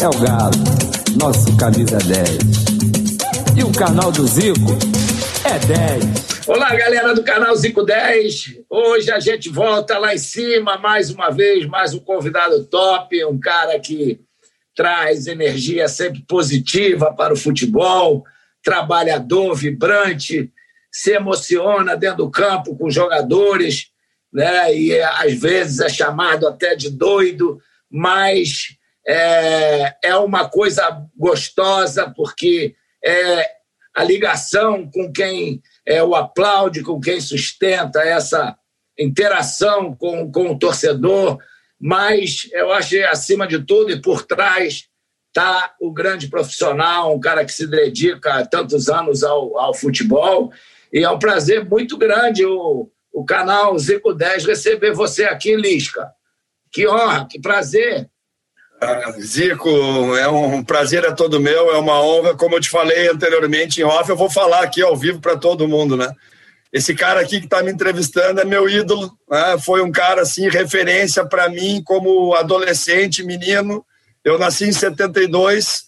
é o Galo, nosso camisa 10. E o canal do Zico é 10. Olá, galera do canal Zico 10. Hoje a gente volta lá em cima mais uma vez, mais um convidado top, um cara que traz energia sempre positiva para o futebol, trabalhador, vibrante, se emociona dentro do campo com os jogadores, né? E às vezes é chamado até de doido, mas é, é uma coisa gostosa porque é a ligação com quem é, o aplaude, com quem sustenta essa interação com, com o torcedor, mas eu acho que acima de tudo e por trás está o grande profissional, um cara que se dedica há tantos anos ao, ao futebol. E é um prazer muito grande o, o canal Zico 10 receber você aqui, Lisca. Que honra, que prazer. Zico, é um prazer é todo meu, é uma honra. Como eu te falei anteriormente em off, eu vou falar aqui ao vivo para todo mundo, né? Esse cara aqui que está me entrevistando é meu ídolo, né? foi um cara assim referência para mim como adolescente, menino. Eu nasci em 72,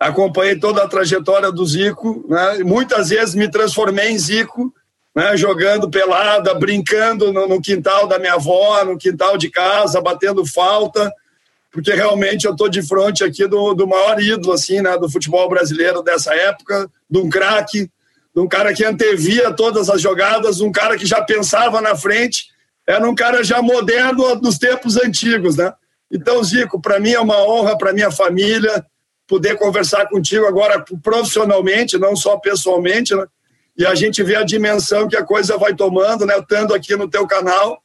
acompanhei toda a trajetória do Zico, né? muitas vezes me transformei em Zico, né? jogando pelada, brincando no, no, quintal da minha avó, no quintal de casa, batendo falta, porque realmente eu estou de frente aqui do, do maior ídolo assim, né? do futebol brasileiro dessa época, de um craque de um cara que antevia todas as jogadas, um cara que já pensava na frente, era um cara já moderno dos tempos antigos, né? Então, Zico, para mim é uma honra, para minha família, poder conversar contigo agora profissionalmente, não só pessoalmente, né? E a gente vê a dimensão que a coisa vai tomando, né? Estando aqui no teu canal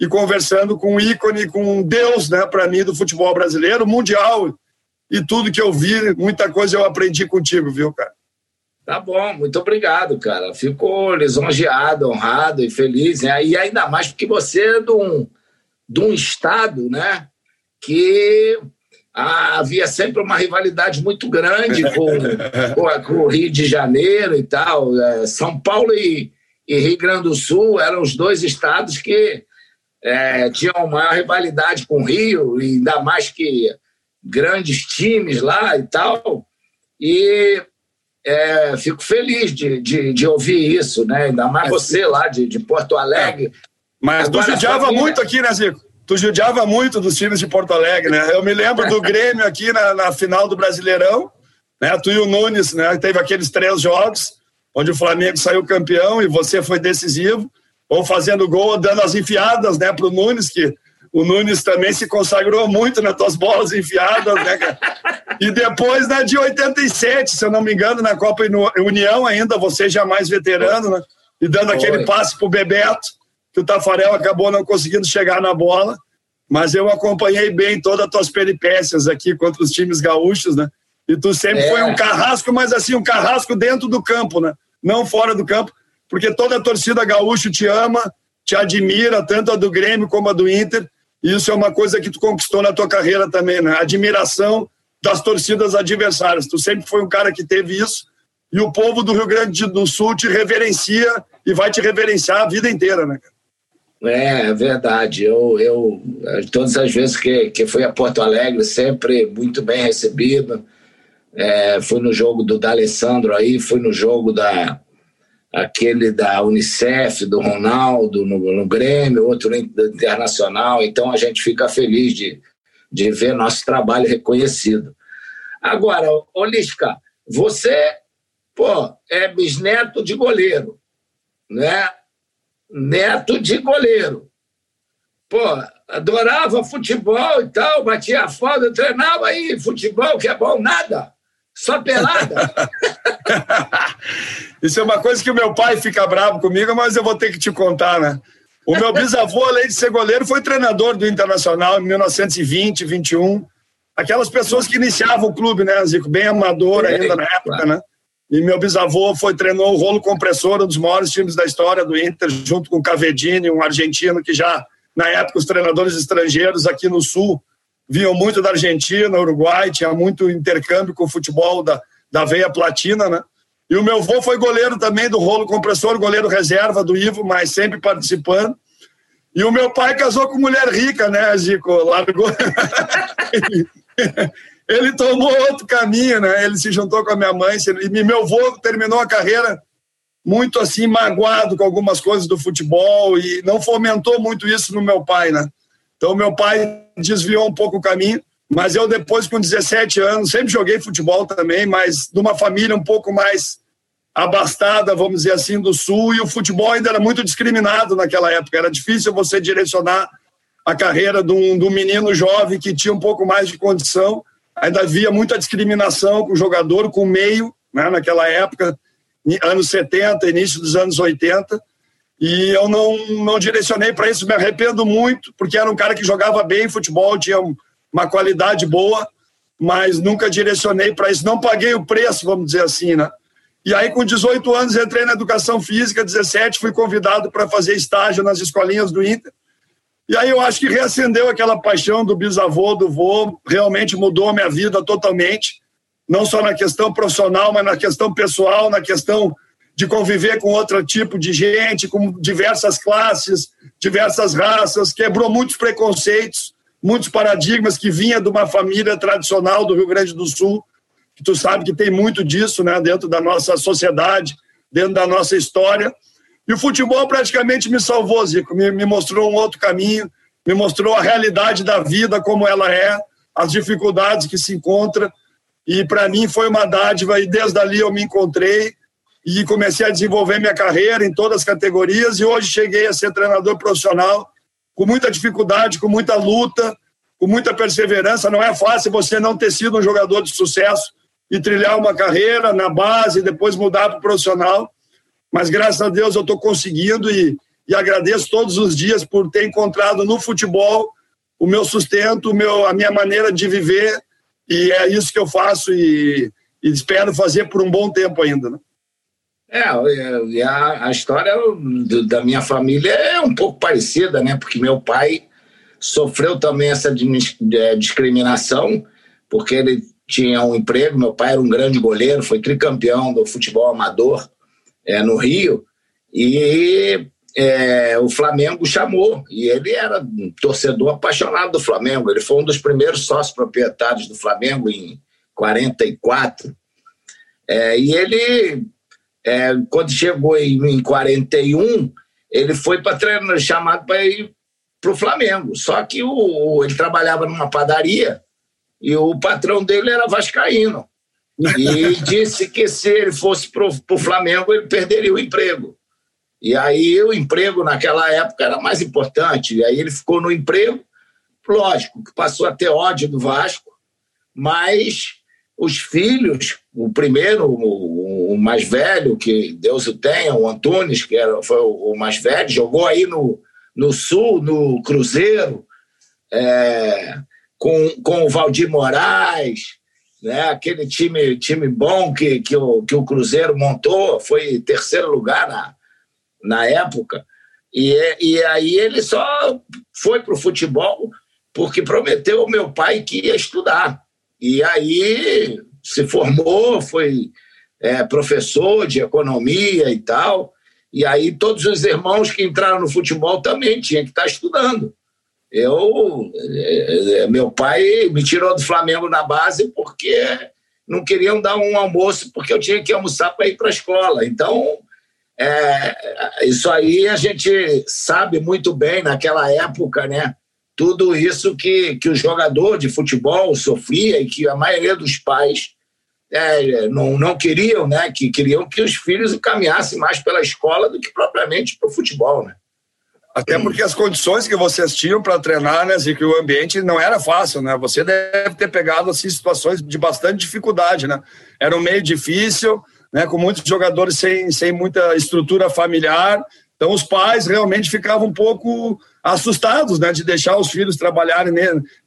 e conversando com um ícone, com um deus, né? Para mim do futebol brasileiro, mundial e tudo que eu vi, muita coisa eu aprendi contigo, viu, cara? Tá bom, muito obrigado, cara. Fico lisonjeado, honrado e feliz. Né? E ainda mais porque você é de um, de um estado né, que havia sempre uma rivalidade muito grande com, com, com, o Rio de Janeiro e tal. É, São Paulo e, e Rio Grande do Sul eram os dois estados que é, tinham maior rivalidade com o Rio, e ainda mais que grandes times lá e tal. E é, fico feliz de, de, de, ouvir isso, né? Ainda mais você lá de, de Porto Alegre. É. Mas Agora, tu judiava família... muito aqui, né, Zico? Tu judiava muito dos times de Porto Alegre, né? Eu me lembro do Grêmio aqui na, na final do Brasileirão, né? Tu e o Nunes, né? Teve aqueles três jogos onde o Flamengo saiu campeão e você foi decisivo, ou fazendo gol, dando as enfiadas, né, pro Nunes, que o Nunes também se consagrou muito nas tuas bolas enfiadas, né, cara? E depois, né, de 87, se eu não me engano, na Copa União ainda, você já mais veterano, né? E dando aquele passe pro Bebeto, que o Tafarel acabou não conseguindo chegar na bola. Mas eu acompanhei bem todas as tuas peripécias aqui contra os times gaúchos, né? E tu sempre é. foi um carrasco, mas assim, um carrasco dentro do campo, né? Não fora do campo, porque toda a torcida gaúcha te ama, te admira, tanto a do Grêmio como a do Inter. E isso é uma coisa que tu conquistou na tua carreira também, né? Admiração das torcidas adversárias. Tu sempre foi um cara que teve isso e o povo do Rio Grande do Sul te reverencia e vai te reverenciar a vida inteira, né? É, é verdade. Eu, eu todas as vezes que, que fui a Porto Alegre, sempre muito bem recebido. É, fui no jogo do D'Alessandro aí, fui no jogo da aquele da Unicef, do Ronaldo no, no Grêmio, outro internacional. Então a gente fica feliz de, de ver nosso trabalho reconhecido. Agora, Olisca, você pô, é bisneto de goleiro, né? Neto de goleiro. Pô, adorava futebol e tal, batia a falta, treinava aí, futebol que é bom, nada. Só pelada. Isso é uma coisa que o meu pai fica bravo comigo, mas eu vou ter que te contar, né? O meu bisavô, além de ser goleiro, foi treinador do Internacional em 1920, 21. Aquelas pessoas que iniciavam o clube, né, Zico? Bem amador ainda na época, né? E meu bisavô foi treinou o rolo compressor, um dos maiores times da história do Inter, junto com o Cavedini, um argentino que já, na época, os treinadores estrangeiros aqui no Sul vinham muito da Argentina, Uruguai, tinha muito intercâmbio com o futebol da, da veia platina, né? E o meu avô foi goleiro também do rolo compressor, goleiro reserva do Ivo, mas sempre participando. E o meu pai casou com mulher rica, né, Zico? Largou. ele tomou outro caminho, né? Ele se juntou com a minha mãe e meu avô terminou a carreira muito assim magoado com algumas coisas do futebol e não fomentou muito isso no meu pai, né? Então meu pai desviou um pouco o caminho, mas eu depois com 17 anos sempre joguei futebol também, mas de uma família um pouco mais abastada, vamos dizer assim, do sul e o futebol ainda era muito discriminado naquela época. Era difícil você direcionar a carreira de um, de um menino jovem que tinha um pouco mais de condição. Ainda havia muita discriminação com o jogador, com o meio, né, naquela época anos 70, início dos anos 80, e eu não, não direcionei para isso, me arrependo muito, porque era um cara que jogava bem futebol, tinha uma qualidade boa, mas nunca direcionei para isso, não paguei o preço, vamos dizer assim, né? E aí, com 18 anos, entrei na educação física, 17, fui convidado para fazer estágio nas escolinhas do Inter. E aí eu acho que reacendeu aquela paixão do bisavô, do vô, realmente mudou a minha vida totalmente não só na questão profissional, mas na questão pessoal, na questão de conviver com outro tipo de gente, com diversas classes, diversas raças, quebrou muitos preconceitos, muitos paradigmas que vinha de uma família tradicional do Rio Grande do Sul, que tu sabe que tem muito disso, né, dentro da nossa sociedade, dentro da nossa história. E o futebol praticamente me salvou, Zico, me, me mostrou um outro caminho, me mostrou a realidade da vida como ela é, as dificuldades que se encontra. E para mim foi uma dádiva e desde ali eu me encontrei e comecei a desenvolver minha carreira em todas as categorias. E hoje cheguei a ser treinador profissional com muita dificuldade, com muita luta, com muita perseverança. Não é fácil você não ter sido um jogador de sucesso e trilhar uma carreira na base depois mudar para o profissional. Mas graças a Deus eu estou conseguindo e, e agradeço todos os dias por ter encontrado no futebol o meu sustento, o meu, a minha maneira de viver e é isso que eu faço e, e espero fazer por um bom tempo ainda. Né? É, a, a história da minha família é um pouco parecida, né? Porque meu pai sofreu também essa é, discriminação, porque ele tinha um emprego, meu pai era um grande goleiro, foi tricampeão do futebol amador é, no Rio, e é, o Flamengo chamou, e ele era um torcedor apaixonado do Flamengo. Ele foi um dos primeiros sócios proprietários do Flamengo em 44. É, e ele, é, quando chegou em, em 41, ele foi para treinar, chamado para ir para o Flamengo. Só que o, ele trabalhava numa padaria e o patrão dele era vascaíno. E disse que se ele fosse para o Flamengo, ele perderia o emprego. E aí o emprego naquela época era mais importante. E aí ele ficou no emprego, lógico, que passou a ter ódio do Vasco, mas os filhos, o primeiro, o, o mais velho, que Deus o tenha, o Antunes, que era, foi o, mais velho, jogou aí no, no Sul, no Cruzeiro, é, com, com o Valdir Moraes, né, aquele time, time bom que, que, o, que o Cruzeiro montou, foi terceiro lugar na, na época, e, e aí ele só foi para o futebol porque prometeu ao meu pai que ia estudar. E aí se formou, foi é, professor de economia e tal. E aí todos os irmãos que entraram no futebol também tinham que estar estudando. Eu, é, é, meu pai me tirou do Flamengo na base porque não queriam dar um almoço porque eu tinha que almoçar para ir para a escola. Então é, isso aí a gente sabe muito bem naquela época, né? Tudo isso que, que o jogador de futebol sofria e que a maioria dos pais é, não, não queriam, né? Que queriam que os filhos caminhassem mais pela escola do que propriamente para o futebol, né? Até porque as condições que vocês tinham para treinar, né, e que o ambiente não era fácil, né? Você deve ter pegado assim situações de bastante dificuldade, né? Era um meio difícil, né, com muitos jogadores sem, sem muita estrutura familiar. Então, os pais realmente ficavam um pouco assustados né, de deixar os filhos trabalharem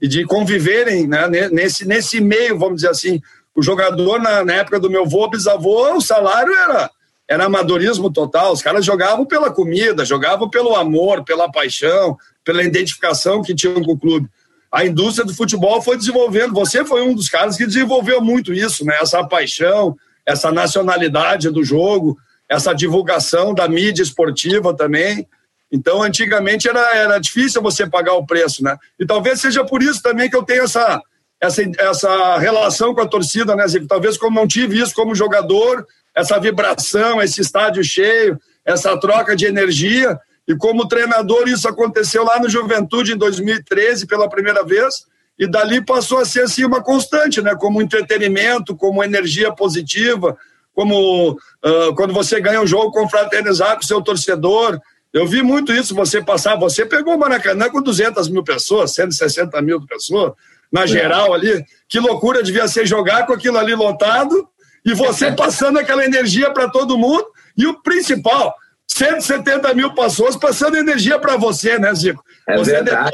e de conviverem né, nesse, nesse meio, vamos dizer assim. O jogador, na, na época do meu avô, bisavô, o salário era, era amadorismo total. Os caras jogavam pela comida, jogavam pelo amor, pela paixão, pela identificação que tinham com o clube. A indústria do futebol foi desenvolvendo. Você foi um dos caras que desenvolveu muito isso, né? Essa paixão, essa nacionalidade do jogo, essa divulgação da mídia esportiva também. Então, antigamente era, era difícil você pagar o preço, né? E talvez seja por isso também que eu tenho essa, essa, essa relação com a torcida, né, Zico? Talvez como não tive isso como jogador, essa vibração, esse estádio cheio, essa troca de energia. E como treinador, isso aconteceu lá no Juventude em 2013 pela primeira vez. E dali passou a ser assim uma constante, né? Como entretenimento, como energia positiva, como uh, quando você ganha um jogo, confraternizar com o seu torcedor. Eu vi muito isso você passar. Você pegou o Maracanã com 200 mil pessoas, 160 mil pessoas, na geral ali. Que loucura devia ser jogar com aquilo ali lotado e você passando aquela energia para todo mundo. E o principal, 170 mil pessoas passando energia para você, né, Zico? É você, devia,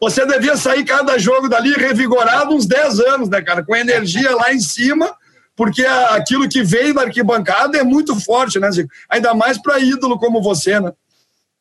você devia sair cada jogo dali revigorado uns 10 anos, né, cara? Com energia lá em cima, porque aquilo que veio da arquibancada é muito forte, né, Zico? Ainda mais para ídolo como você, né?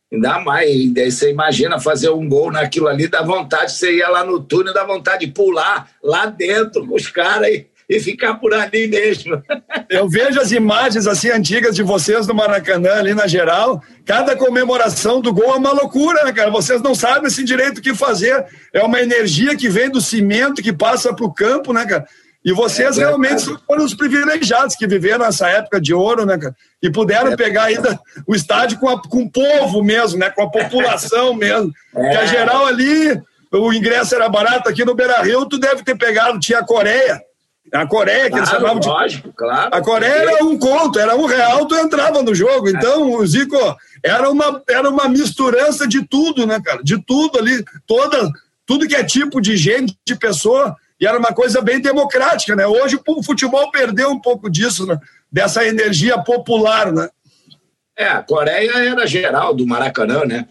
Ainda mais, daí você imagina fazer um gol naquilo ali, dá vontade, você ia lá no túnel, dá vontade de pular lá dentro com os caras e e ficar por ali mesmo. Eu vejo as imagens assim antigas de vocês no Maracanã, ali na geral. Cada comemoração do gol é uma loucura, né, cara? Vocês não sabem assim direito o que fazer. É uma energia que vem do cimento, que passa para o campo, né, cara? E vocês é realmente foram os privilegiados que viveram essa época de ouro, né, cara? E puderam é. pegar ainda o estádio com, a, com o povo mesmo, né? Com a população mesmo. É. Que a geral ali, o ingresso era barato. Aqui no Beira Rio, tu deve ter pegado, tinha a Coreia a Coreia, que claro, eles chamavam de. Lógico, claro. A Coreia era um conto, era um real, tu entrava no jogo. É. Então, o Zico era uma, era uma misturança de tudo, né, cara? De tudo ali, toda, tudo que é tipo de gente, de pessoa, e era uma coisa bem democrática, né? Hoje o futebol perdeu um pouco disso, né? dessa energia popular, né? É, a Coreia era geral do Maracanã, né?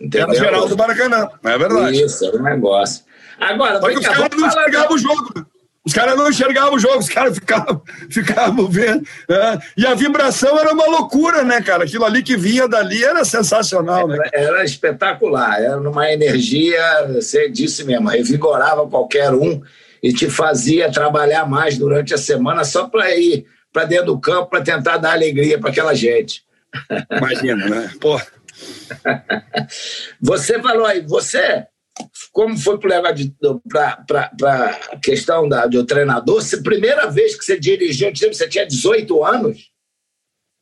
Entendeu? Era geral do Maracanã, é verdade. Isso, era um negócio. Agora, Só que os caras não enxergavam o jogo. Né? Os caras não enxergavam o jogo, os caras ficavam, ficavam vendo. Né? E a vibração era uma loucura, né, cara? Aquilo ali que vinha dali era sensacional, né? Era, era espetacular, era uma energia, você disse mesmo, revigorava qualquer um e te fazia trabalhar mais durante a semana só para ir para dentro do campo para tentar dar alegria para aquela gente. Imagina, né? Pô. Você falou aí, você como foi para a questão da, do treinador? Se primeira vez que você dirigiu, você tinha 18 anos?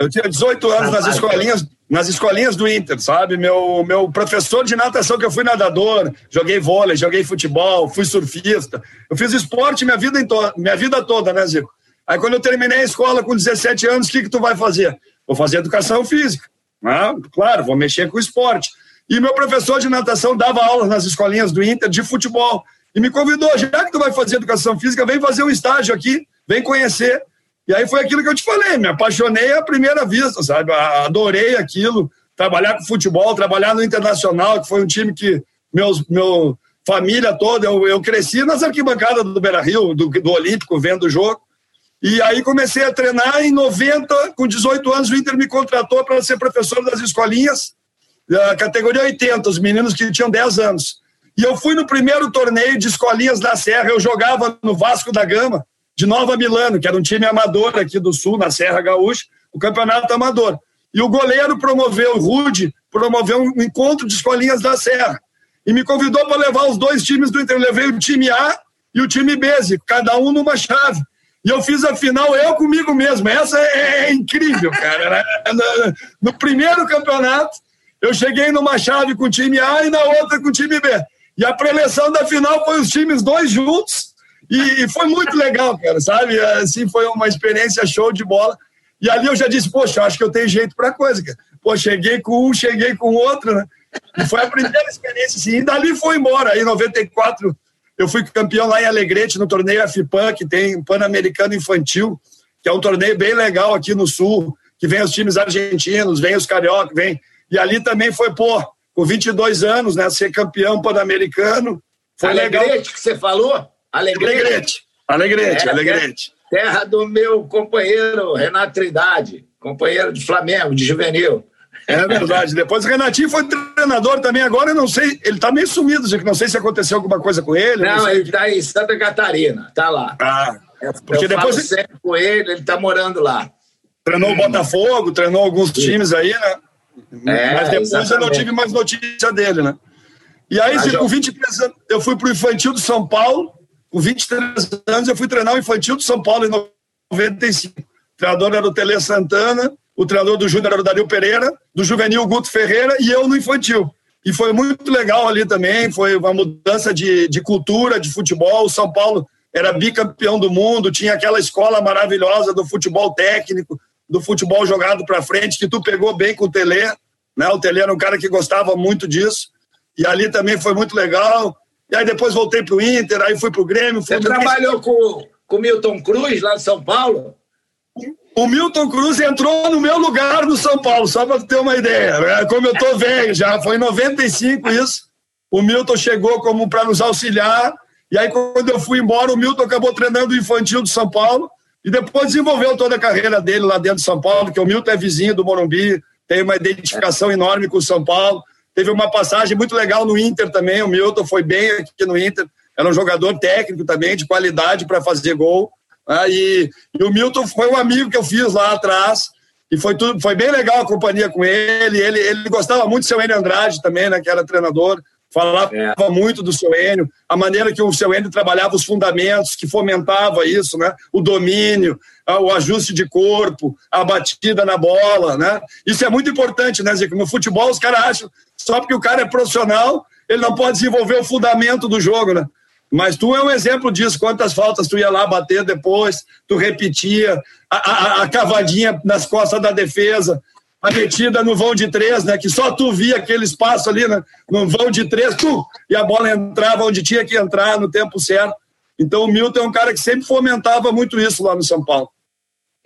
Eu tinha 18 anos nas escolinhas, nas escolinhas do Inter, sabe? Meu, meu professor de natação, que eu fui nadador, joguei vôlei, joguei futebol, fui surfista. Eu fiz esporte minha vida, minha vida toda, né, Zico? Aí quando eu terminei a escola com 17 anos, o que, que tu vai fazer? Vou fazer educação física. Ah, claro, vou mexer com esporte. E meu professor de natação dava aulas nas escolinhas do Inter de futebol. E me convidou, já que tu vai fazer educação física, vem fazer um estágio aqui, vem conhecer. E aí foi aquilo que eu te falei, me apaixonei à primeira vista, sabe? Adorei aquilo, trabalhar com futebol, trabalhar no Internacional, que foi um time que meus, meu família toda, eu, eu cresci nas arquibancadas do Beira-Rio, do, do Olímpico, vendo o jogo. E aí comecei a treinar em 90, com 18 anos o Inter me contratou para ser professor das escolinhas da categoria 80, os meninos que tinham 10 anos. E eu fui no primeiro torneio de escolinhas da Serra, eu jogava no Vasco da Gama, de Nova Milano, que era um time amador aqui do Sul, na Serra Gaúcha, o campeonato amador. E o goleiro promoveu, o Rude, promoveu um encontro de escolinhas da Serra. E me convidou para levar os dois times do Inter. Eu levei o time A e o time B, cada um numa chave. E eu fiz a final eu comigo mesmo. Essa é, é incrível, cara. No, no primeiro campeonato, eu cheguei numa chave com o time A e na outra com o time B. E a preleção da final foi os times dois juntos. E foi muito legal, cara, sabe? Assim, foi uma experiência show de bola. E ali eu já disse, poxa, acho que eu tenho jeito para coisa, cara. Pô, cheguei com um, cheguei com outro, né? E foi a primeira experiência, assim. E dali foi embora. Aí, em 94, eu fui campeão lá em Alegrete, no torneio FPAN, que tem Pan-Americano Infantil, que é um torneio bem legal aqui no Sul, que vem os times argentinos, vem os cariocas, vem e ali também foi, pô, com 22 anos, né? Ser campeão pan-americano. Foi Alegrete, legal. que você falou? Alegrete. Alegrete, é, Alegrete. Terra do meu companheiro Renato Trindade, companheiro de Flamengo, de juvenil. É verdade. Depois o Renatinho foi treinador também. Agora eu não sei, ele tá meio sumido, que não sei se aconteceu alguma coisa com ele. Não, não ele que... tá em Santa Catarina, tá lá. Ah, porque eu depois falo sempre com ele, ele tá morando lá. Treinou o Botafogo, treinou alguns Sim. times aí, né? É, Mas depois exatamente. eu não tive mais notícia dele, né? E aí, ah, com 23 anos, eu fui pro infantil do São Paulo, com 23 anos, eu fui treinar o infantil do São Paulo em 95. O treinador era o Tele Santana, o treinador do Júnior era o Dario Pereira, do juvenil Guto Ferreira e eu no infantil. E foi muito legal ali também, foi uma mudança de, de cultura, de futebol. O São Paulo era bicampeão do mundo, tinha aquela escola maravilhosa do futebol técnico, do futebol jogado para frente, que tu pegou bem com o Tele. Né? O Tele era um cara que gostava muito disso. E ali também foi muito legal. E aí depois voltei para o Inter, aí fui para o Grêmio. Você trabalhou com, com o Milton Cruz lá de São Paulo? O Milton Cruz entrou no meu lugar no São Paulo, só para ter uma ideia. Né? Como eu tô velho já, foi em 95 isso. O Milton chegou como para nos auxiliar. E aí, quando eu fui embora, o Milton acabou treinando o infantil do São Paulo e depois desenvolveu toda a carreira dele lá dentro de São Paulo, que o Milton é vizinho do Morumbi, tem uma identificação enorme com o São Paulo. Teve uma passagem muito legal no Inter também. O Milton foi bem aqui no Inter. Era um jogador técnico também, de qualidade para fazer gol. Ah, e, e, o Milton foi um amigo que eu fiz lá atrás. E foi, tudo, foi bem legal a companhia com ele. Ele, ele gostava muito do seu Enio Andrade também, né, que era treinador. Falava é. muito do seu Enio, a maneira que o seu Enio trabalhava os fundamentos, que fomentava isso, né? O domínio, o ajuste de corpo, a batida na bola, né? Isso é muito importante, né, Zico? No futebol, os caras acham só porque o cara é profissional, ele não pode desenvolver o fundamento do jogo, né? Mas tu é um exemplo disso. Quantas faltas tu ia lá bater depois, tu repetia, a, a, a cavadinha nas costas da defesa, a metida no vão de três, né? Que só tu via aquele espaço ali, né? No vão de três, tu, e a bola entrava onde tinha que entrar no tempo certo. Então o Milton é um cara que sempre fomentava muito isso lá no São Paulo.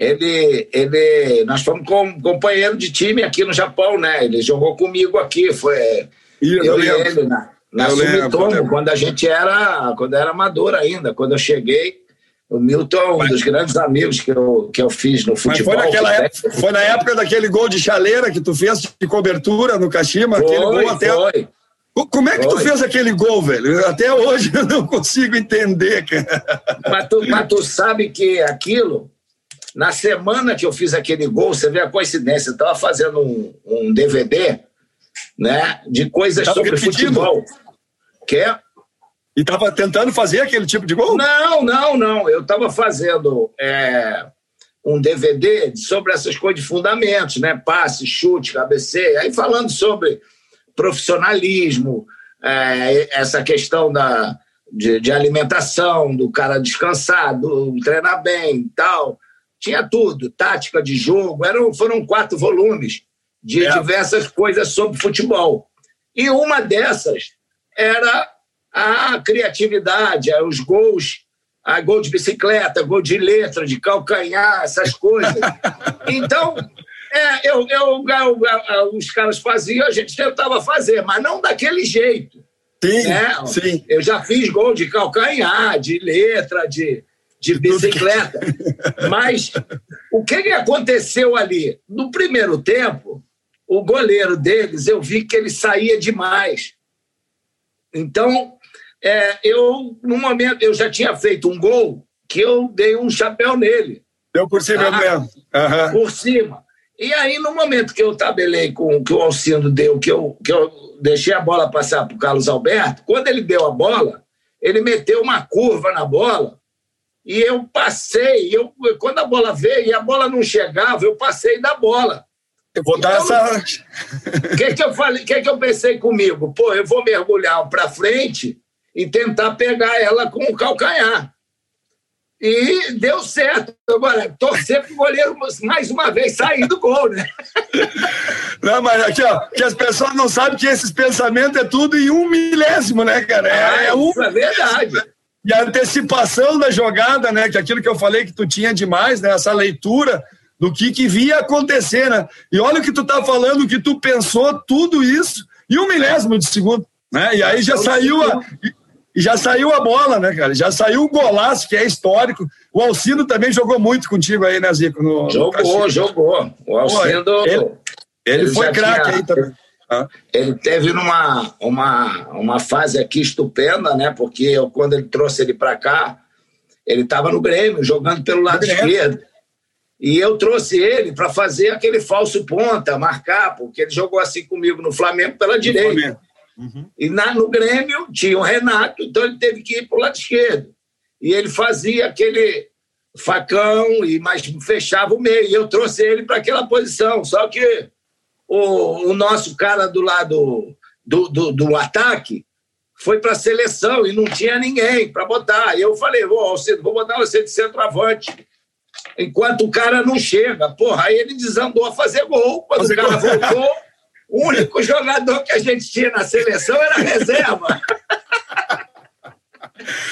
Ele, ele, nós fomos com, companheiro de time aqui no Japão, né? Ele jogou comigo aqui, foi eu, eu e ele na, na Sumitomo, quando a gente era, quando era amador ainda, quando eu cheguei, o Milton é um dos grandes amigos que eu, que eu fiz no futebol. Mas foi, naquela época, foi na época daquele gol de chaleira que tu fez de cobertura no Kashima, foi, aquele gol até. Foi. Como é que tu fez aquele gol, velho? Até hoje eu não consigo entender, cara. Mas tu, mas tu sabe que aquilo, na semana que eu fiz aquele gol, você vê a coincidência, eu estava fazendo um, um, DVD né, de coisas sobre repetindo. futebol. Que e estava tentando fazer aquele tipo de gol? Não, não, não. Eu estava fazendo é, um DVD sobre essas coisas de fundamentos, né? Passe, chute, cabeceio. Aí falando sobre profissionalismo, é, essa questão da, de, de, alimentação, do cara descansar, do treinar bem e tal. Tinha tudo, tática de jogo. Eram, foram quatro volumes de é. diversas coisas sobre futebol. E uma dessas era a criatividade, os gols, a gol de bicicleta, gol de letra, de calcanhar, essas coisas. Então, é, eu, eu, eu, os caras faziam, a gente tentava fazer, mas não daquele jeito. Sim, né? sim. Eu já fiz gol de calcanhar, de letra, de, de bicicleta. Mas o que, que aconteceu ali? No primeiro tempo, o goleiro deles, eu vi que ele saía demais. Então, é, eu, no momento, eu já tinha feito um gol que eu dei um chapéu nele. Deu por cima ah, mesmo. Uhum. Por cima. E aí, no momento que eu tabelei com o que o Alcindo deu, que eu, que eu deixei a bola passar para o Carlos Alberto, quando ele deu a bola, ele meteu uma curva na bola e eu passei. Eu, quando a bola veio e a bola não chegava, eu passei da bola. Eu vou dar então, essa. O que, que eu falei? O que, que eu pensei comigo? Pô, eu vou mergulhar para frente e tentar pegar ela com o calcanhar. E deu certo. Agora, torcer para o goleiro mais uma vez sair do gol, né? Não, mas aqui, ó, que as pessoas não sabem que esses pensamentos é tudo em um milésimo, né, cara? É, ah, é, um... é verdade. E a antecipação da jogada, né? Que aquilo que eu falei que tu tinha demais, né? Essa leitura do que, que via acontecer, né? E olha o que tu tá falando, que tu pensou tudo isso em um milésimo de segundo, né? E aí já saiu a, e já saiu a bola, né, cara? Já saiu o golaço, que é histórico. O Alcindo também jogou muito contigo aí, né, Zico? No, jogou, no jogou. O Alcindo. Ele, ele, ele foi craque aí também. Ele teve numa, uma, uma fase aqui estupenda, né? Porque eu, quando ele trouxe ele para cá, ele estava no Grêmio, jogando pelo lado esquerdo. E eu trouxe ele para fazer aquele falso ponta, marcar, porque ele jogou assim comigo no Flamengo pela no direita. Flamengo. Uhum. E na, no Grêmio tinha o Renato, então ele teve que ir para o lado esquerdo. e ele fazia aquele facão, e mas fechava o meio. E eu trouxe ele para aquela posição. Só que o, o nosso cara do lado do, do, do ataque foi para a seleção e não tinha ninguém para botar. E eu falei, vou, vou botar você de centroavante enquanto o cara não chega. Porra, aí ele desandou a fazer gol. Quando o cara voltou, o único jogador que a gente tinha na seleção era reserva.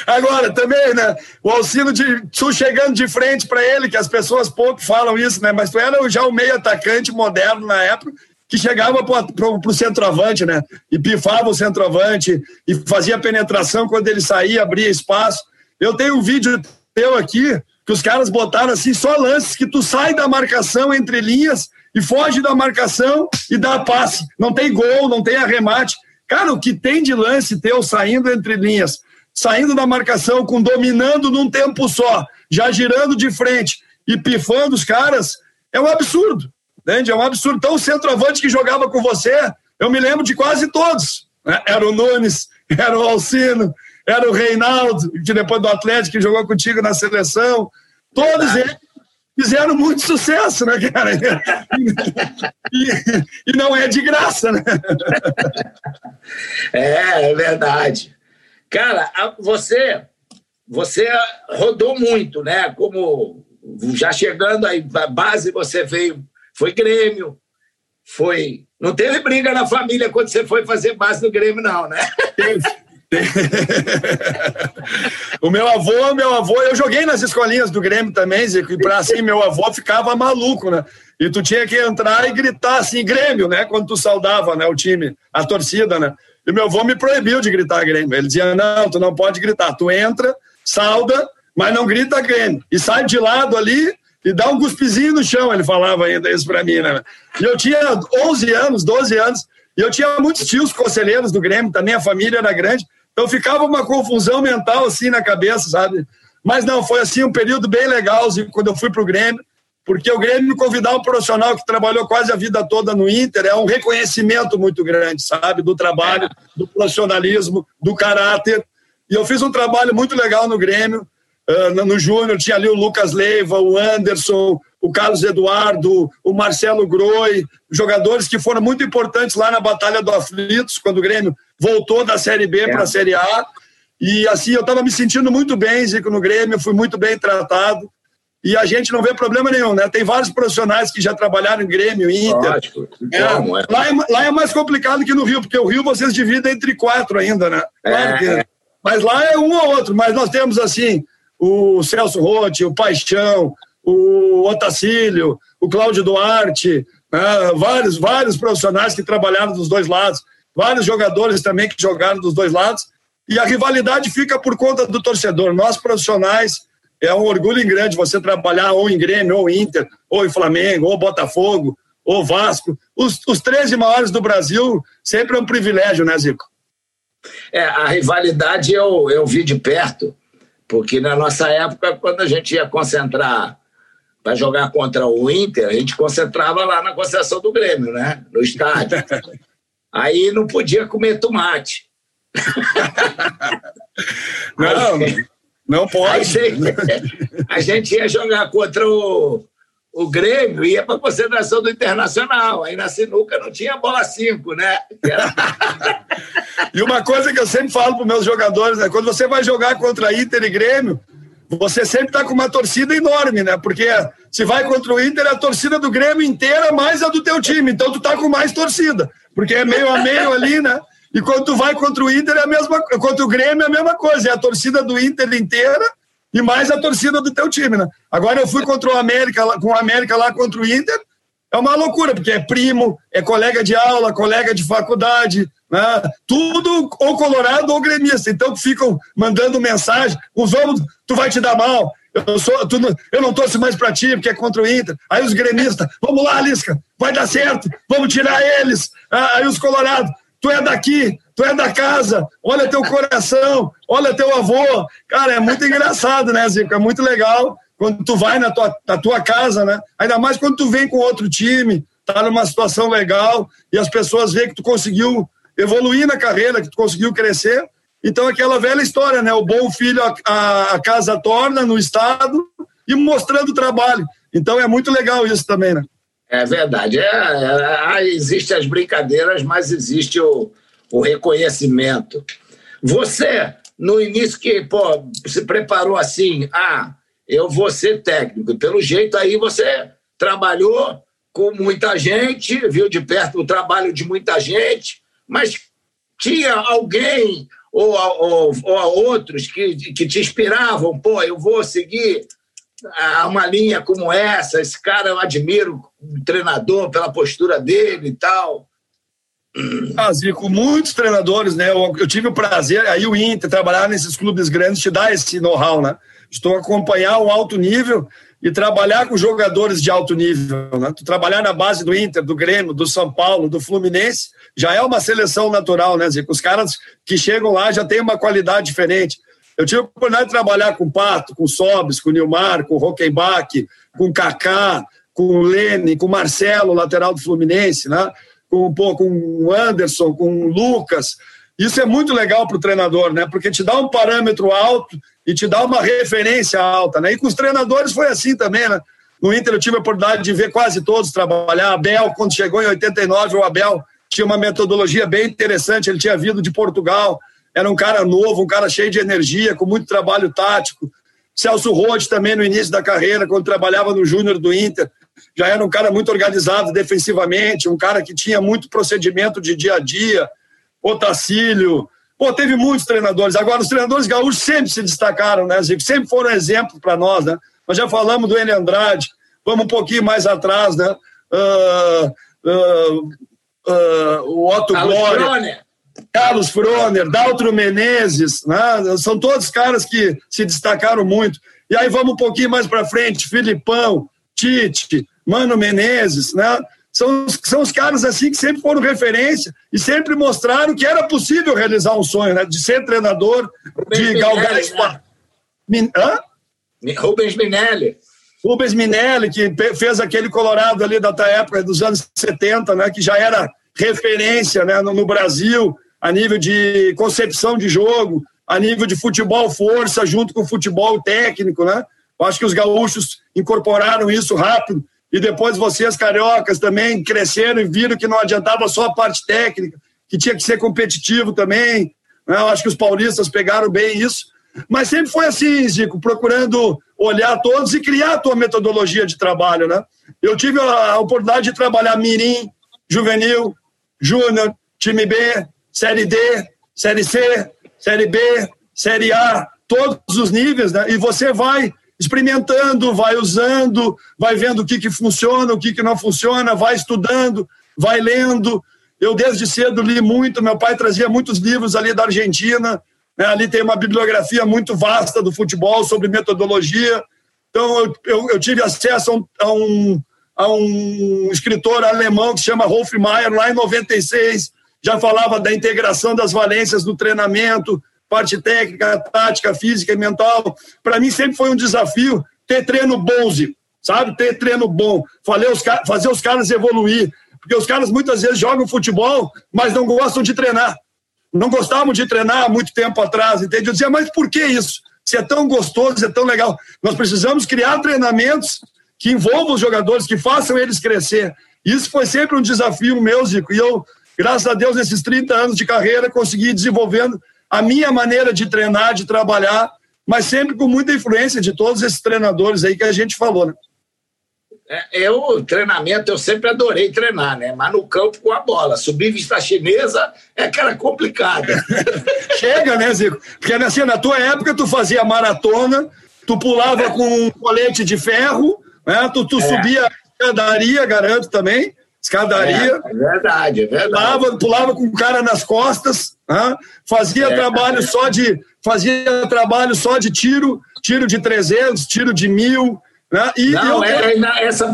Agora, também, né? O Alcino de tu chegando de frente para ele, que as pessoas pouco falam isso, né? Mas tu era já o meio atacante moderno na época, que chegava para o centroavante, né? E pifava o centroavante e fazia penetração quando ele saía, abria espaço. Eu tenho um vídeo teu aqui que os caras botaram assim só lances que tu sai da marcação entre linhas e foge da marcação e dá passe. Não tem gol, não tem arremate. Cara, o que tem de lance teu saindo entre linhas, saindo da marcação, com dominando num tempo só, já girando de frente e pifando os caras, é um absurdo. Entende? É um absurdo. Então, o centroavante que jogava com você, eu me lembro de quase todos. Né? Era o Nunes, era o Alcino, era o Reinaldo, que depois do Atlético que jogou contigo na seleção. Todos eles fizeram muito sucesso, né, cara? E, e, não é de graça, né? É, é verdade. Cara, você, você rodou muito, né? Como já chegando aí, a base você veio foi Grêmio, foi. Não teve briga na família quando você foi fazer base no Grêmio, não, né? o meu avô, meu avô, eu joguei nas escolinhas do Grêmio também, Zico, e para assim, meu avô ficava maluco, né? E tu tinha que entrar e gritar assim, Grêmio, né? Quando tu saudava, né, o time, a torcida, né? E meu avô me proibiu de gritar Grêmio. Ele dizia: "Não, tu não pode gritar. Tu entra, sauda, mas não grita Grêmio. E sai de lado ali e dá um cuspizinho no chão, ele falava ainda isso para mim, né? E eu tinha 11 anos, 12 anos, e eu tinha muitos tios conselheiros do Grêmio, também a família era grande, então ficava uma confusão mental assim na cabeça, sabe? Mas não, foi assim um período bem legal assim, quando eu fui pro Grêmio, porque o Grêmio convidar um profissional que trabalhou quase a vida toda no Inter é um reconhecimento muito grande, sabe? Do trabalho, do profissionalismo, do caráter. E eu fiz um trabalho muito legal no Grêmio, Uh, no Júnior tinha ali o Lucas Leiva, o Anderson, o Carlos Eduardo, o Marcelo Groi, jogadores que foram muito importantes lá na Batalha do Aflitos, quando o Grêmio voltou da Série B é. para a Série A. E assim, eu estava me sentindo muito bem, Zico, no Grêmio, fui muito bem tratado. E a gente não vê problema nenhum, né? Tem vários profissionais que já trabalharam em Grêmio, Inter. Lógico. É, é. Lá, é, lá é mais complicado que no Rio, porque o Rio vocês dividem entre quatro ainda, né? Claro é. que, mas lá é um ou outro, mas nós temos assim o Celso Rotti, o Paixão, o Otacílio, o Cláudio Duarte, né? vários, vários profissionais que trabalharam dos dois lados, vários jogadores também que jogaram dos dois lados, e a rivalidade fica por conta do torcedor. Nós, profissionais, é um orgulho grande você trabalhar ou em Grêmio, ou Inter, ou em Flamengo, ou Botafogo, ou Vasco. Os, os 13 maiores do Brasil sempre é um privilégio, né, Zico? É, a rivalidade eu, eu vi de perto porque na nossa época, quando a gente ia concentrar para jogar contra o Inter, a gente concentrava lá na concentração do Grêmio, né? No estádio. Aí não podia comer tomate. não, não pode. A gente, a gente ia jogar contra o, o Grêmio ia para a concentração do Internacional. Aí na sinuca não tinha bola 5, né? e uma coisa que eu sempre falo para meus jogadores, né? Quando você vai jogar contra Inter e Grêmio, você sempre está com uma torcida enorme, né? Porque se vai contra o Inter, é a torcida do Grêmio inteira mais a do teu time. Então tu tá com mais torcida, porque é meio a meio ali, né? E quando tu vai contra o Inter, é a mesma contra o Grêmio é a mesma coisa, é a torcida do Inter inteira e mais a torcida do teu time, né? Agora eu fui contra o América, com o América lá contra o Inter, é uma loucura, porque é primo, é colega de aula, colega de faculdade, né? tudo ou colorado ou gremista. Então ficam mandando mensagem, os vamos, tu vai te dar mal, eu, sou, tu, eu não torço mais para ti, porque é contra o Inter. Aí os gremistas, vamos lá, Lisca, vai dar certo, vamos tirar eles. Ah, aí os colorados, tu é daqui, tu é da casa, olha teu coração, olha teu avô. Cara, é muito engraçado, né, Zico? É muito legal quando tu vai na tua, na tua casa, né? Ainda mais quando tu vem com outro time, tá numa situação legal e as pessoas veem que tu conseguiu evoluir na carreira, que tu conseguiu crescer. Então, aquela velha história, né? O bom filho a, a, a casa torna no Estado e mostrando o trabalho. Então, é muito legal isso também, né? É verdade. É, é, existem as brincadeiras, mas existe o, o reconhecimento. Você, no início que pô, se preparou assim, ah, eu vou ser técnico. Pelo jeito aí você trabalhou com muita gente, viu de perto o trabalho de muita gente, mas tinha alguém ou, ou, ou outros que, que te inspiravam, pô, eu vou seguir uma linha como essa, esse cara eu admiro o treinador pela postura dele e tal. Ah, Zico, muitos treinadores, né? Eu, eu, tive o prazer, aí o Inter, trabalhar nesses clubes grandes te dá esse know-how, né? Estou acompanhar um alto nível e trabalhar com jogadores de alto nível, né? Tu trabalhar na base do Inter, do Grêmio, do São Paulo, do Fluminense, já é uma seleção natural, né, Zico? Os caras que chegam lá já têm uma qualidade diferente. Eu tive a oportunidade de trabalhar com Pato, com o Sobis, com Nilmar, com Rockenbach, com Kaká, com Lene, com Marcelo, lateral do Fluminense, né? com, pô, com Anderson, com Lucas. Isso é muito legal para o treinador, né? Porque te dá um parâmetro alto e te dá uma referência alta, né? E com os treinadores foi assim também, né? No Inter eu tive a oportunidade de ver quase todos trabalhar. Abel, quando chegou em 89, o Abel tinha uma metodologia bem interessante. Ele tinha vindo de Portugal, era um cara novo, um cara cheio de energia, com muito trabalho tático. Celso Rode também no início da carreira, quando trabalhava no Júnior do Inter, já era um cara muito organizado defensivamente, um cara que tinha muito procedimento de dia a dia. Otacílio, pô, teve muitos treinadores. Agora, os treinadores gaúchos sempre se destacaram, né, Zico? Sempre foram exemplo para nós, né? Nós já falamos do N. Andrade, vamos um pouquinho mais atrás, né? Uh, uh, uh, o Otto Glória. Carlos Froner, Daltro Menezes, né? são todos caras que se destacaram muito. E aí vamos um pouquinho mais para frente, Filipão, Tite, Mano Menezes, né? São, são os caras assim que sempre foram referência e sempre mostraram que era possível realizar um sonho, né? De ser treinador, Rubens de galgar espaço. Né? Hã? Rubens Minelli. Rubens Minelli, que fez aquele Colorado ali da época dos anos 70, né? Que já era referência né, no, no Brasil, a nível de concepção de jogo, a nível de futebol força, junto com futebol técnico, né? Eu acho que os gaúchos incorporaram isso rápido e depois vocês, cariocas, também cresceram e viram que não adiantava só a parte técnica, que tinha que ser competitivo também. Né? Eu acho que os paulistas pegaram bem isso. Mas sempre foi assim, Zico, procurando olhar todos e criar a tua metodologia de trabalho, né? Eu tive a oportunidade de trabalhar mirim, juvenil, júnior, time B, série D, série C, série B, série A, todos os níveis, né? E você vai experimentando, vai usando, vai vendo o que, que funciona, o que, que não funciona, vai estudando, vai lendo. Eu, desde cedo, li muito. Meu pai trazia muitos livros ali da Argentina. Né? Ali tem uma bibliografia muito vasta do futebol sobre metodologia. Então, eu, eu, eu tive acesso a um, a, um, a um escritor alemão que se chama Rolf Mayer, lá em 96. Já falava da integração das valências do treinamento, parte técnica, tática, física e mental. Para mim sempre foi um desafio ter treino bom, sabe? Ter treino bom, fazer os, caras evoluir. Porque os caras muitas vezes jogam futebol, mas não gostam de treinar. Não gostavam de treinar há muito tempo atrás, entende? Eu dizia, mas por que isso? Se é tão gostoso, se é tão legal. Nós precisamos criar treinamentos que envolvam os jogadores, que façam eles crescer. Isso foi sempre um desafio meu, Zico. E eu, graças a Deus, nesses 30 anos de carreira, consegui ir desenvolvendo a minha maneira de treinar, de trabalhar, mas sempre com muita influência de todos esses treinadores aí que a gente falou, né? É, eu, treinamento, eu sempre adorei treinar, né? Mas no campo com a bola. Subir vista chinesa é aquela complicada. Chega, né, Zico? Porque assim, na tua época tu fazia maratona, tu pulava é. com um colete de ferro, né? tu, tu é. subia escadaria, garanto também, escadaria. É, é verdade, é verdade. Pulava, pulava com o cara nas costas, né? fazia é, trabalho só de fazia trabalho só de tiro, tiro de 300, tiro de mil, né? E não, eu... É, essa,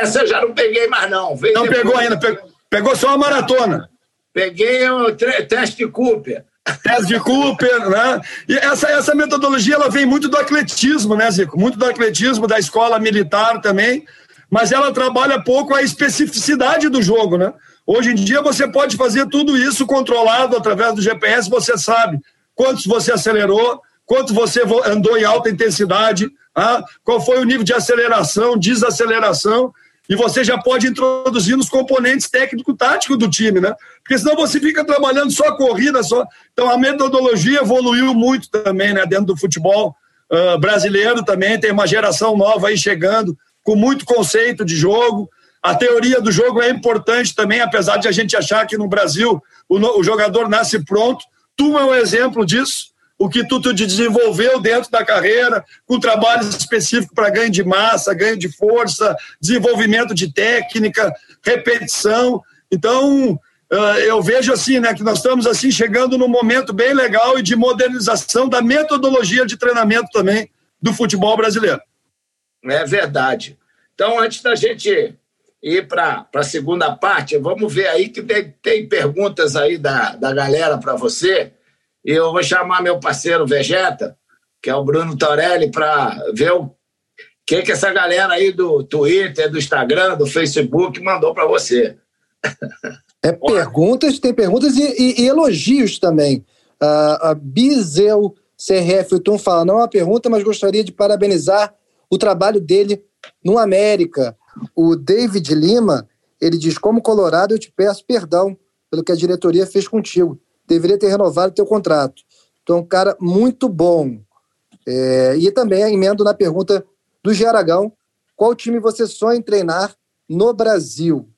essa eu já não peguei mais não. Veio não depois. pegou ainda, pegou, pegou só a maratona. Peguei o teste de Cooper. Teste de Cooper, né? E essa, essa metodologia ela vem muito do atletismo, né, Zico? Muito do atletismo, da escola militar também, mas ela trabalha pouco a especificidade do jogo, né? Hoje em dia você pode fazer tudo isso controlado através do GPS, você sabe quantos você acelerou, quanto você andou em alta intensidade, ah, qual foi o nível de aceleração, desaceleração, e você já pode introduzir nos componentes técnico-táticos do time, né? Porque senão você fica trabalhando só a corrida, só. Então a metodologia evoluiu muito também, né? Dentro do futebol uh, brasileiro também, tem uma geração nova aí chegando, com muito conceito de jogo. A teoria do jogo é importante também, apesar de a gente achar que no Brasil o, o jogador nasce pronto. Tu é um exemplo disso o que tu, tu desenvolveu dentro da carreira, com trabalho específico para ganho de massa, ganho de força, desenvolvimento de técnica, repetição. Então, eu vejo assim, né, que nós estamos assim chegando num momento bem legal e de modernização da metodologia de treinamento também do futebol brasileiro. É verdade. Então, antes da gente ir para a segunda parte, vamos ver aí que tem, tem perguntas aí da, da galera para você. E eu vou chamar meu parceiro Vegeta, que é o Bruno Torelli, para ver o que, que essa galera aí do Twitter, do Instagram, do Facebook mandou para você. É perguntas, tem perguntas e, e, e elogios também. Uh, a Bizel CRF Tom fala, não é uma pergunta, mas gostaria de parabenizar o trabalho dele no América. O David Lima, ele diz, como Colorado, eu te peço perdão pelo que a diretoria fez contigo deveria ter renovado o teu contrato. Então, um cara muito bom. É, e também emendo na pergunta do Geragão, qual time você sonha em treinar no Brasil?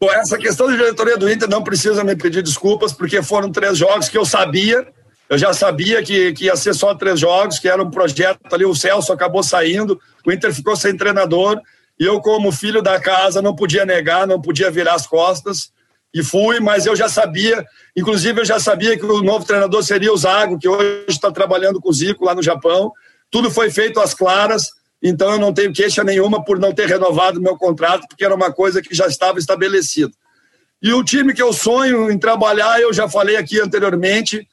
Bom, essa questão de diretoria do Inter não precisa me pedir desculpas, porque foram três jogos que eu sabia, eu já sabia que, que ia ser só três jogos, que era um projeto ali, o Celso acabou saindo, o Inter ficou sem treinador, e eu, como filho da casa, não podia negar, não podia virar as costas, e fui, mas eu já sabia, inclusive eu já sabia que o novo treinador seria o Zago, que hoje está trabalhando com o Zico lá no Japão. Tudo foi feito às claras, então eu não tenho queixa nenhuma por não ter renovado meu contrato, porque era uma coisa que já estava estabelecida. E o time que eu sonho em trabalhar, eu já falei aqui anteriormente,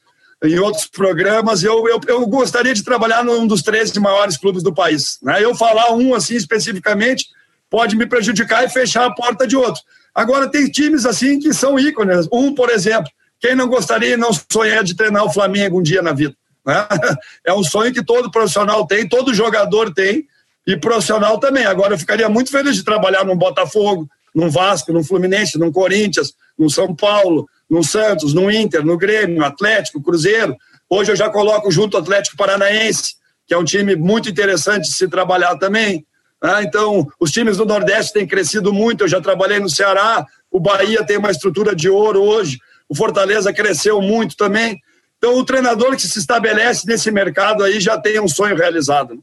em outros programas, eu, eu, eu gostaria de trabalhar num dos 13 maiores clubes do país. Né? Eu falar um assim especificamente pode me prejudicar e fechar a porta de outro. Agora, tem times assim que são ícones. Um, por exemplo, quem não gostaria e não sonhar de treinar o Flamengo um dia na vida? Né? É um sonho que todo profissional tem, todo jogador tem, e profissional também. Agora, eu ficaria muito feliz de trabalhar num Botafogo, num Vasco, num Fluminense, num Corinthians, num São Paulo, no Santos, no Inter, no Grêmio, Atlético, Cruzeiro. Hoje eu já coloco junto o Atlético Paranaense, que é um time muito interessante de se trabalhar também. Ah, então, os times do Nordeste têm crescido muito. Eu já trabalhei no Ceará, o Bahia tem uma estrutura de ouro hoje, o Fortaleza cresceu muito também. Então, o treinador que se estabelece nesse mercado aí já tem um sonho realizado.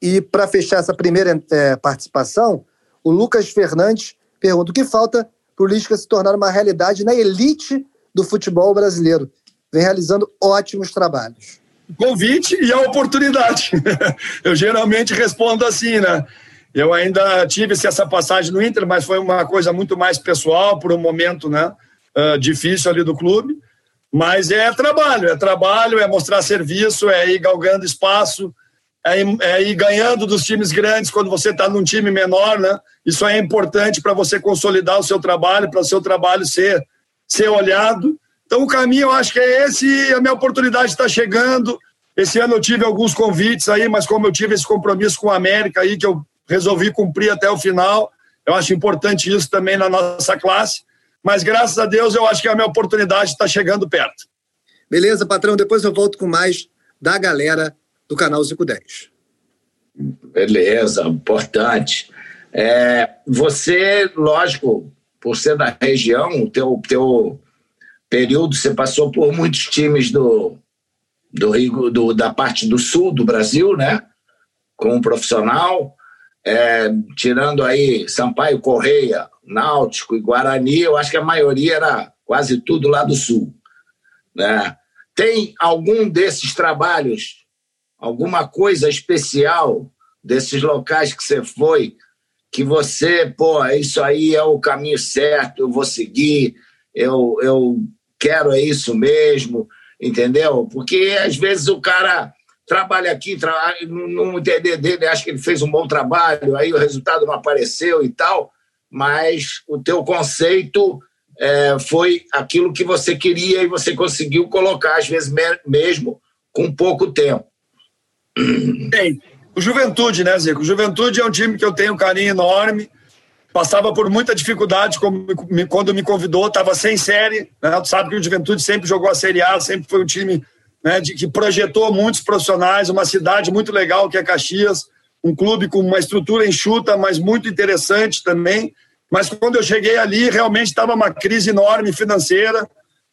E para fechar essa primeira é, participação, o Lucas Fernandes pergunta: o que falta Lisca se tornar uma realidade na elite do futebol brasileiro? Vem realizando ótimos trabalhos convite e a oportunidade. Eu geralmente respondo assim, né? Eu ainda tive essa passagem no Inter, mas foi uma coisa muito mais pessoal, por um momento né, uh, difícil ali do clube. Mas é trabalho, é trabalho, é mostrar serviço, é ir galgando espaço, é ir, é ir ganhando dos times grandes quando você está num time menor, né? Isso é importante para você consolidar o seu trabalho, para o seu trabalho ser, ser olhado então o caminho eu acho que é esse e a minha oportunidade está chegando. Esse ano eu tive alguns convites aí, mas como eu tive esse compromisso com a América aí que eu resolvi cumprir até o final, eu acho importante isso também na nossa classe. Mas graças a Deus eu acho que a minha oportunidade está chegando perto. Beleza, patrão. Depois eu volto com mais da galera do canal 510. Beleza, importante. É, você, lógico, por ser da região, o teu, teu período você passou por muitos times do, do Rio, do, da parte do sul do Brasil, né? Como profissional, é, tirando aí Sampaio Correia, Náutico e Guarani, eu acho que a maioria era quase tudo lá do sul. Né? Tem algum desses trabalhos, alguma coisa especial desses locais que você foi, que você, pô, isso aí é o caminho certo, eu vou seguir, eu, eu quero é isso mesmo, entendeu? Porque às vezes o cara trabalha aqui, tra... não entender dele, acha que ele fez um bom trabalho, aí o resultado não apareceu e tal, mas o teu conceito é, foi aquilo que você queria e você conseguiu colocar, às vezes mesmo com pouco tempo. Bem, o Juventude, né, Zico? O Juventude é um time que eu tenho um carinho enorme. Passava por muita dificuldade quando me convidou, estava sem série. Né? Tu sabe que o Juventude sempre jogou a Série A, sempre foi um time né, de, que projetou muitos profissionais, uma cidade muito legal que é Caxias, um clube com uma estrutura enxuta, mas muito interessante também. Mas quando eu cheguei ali, realmente estava uma crise enorme financeira,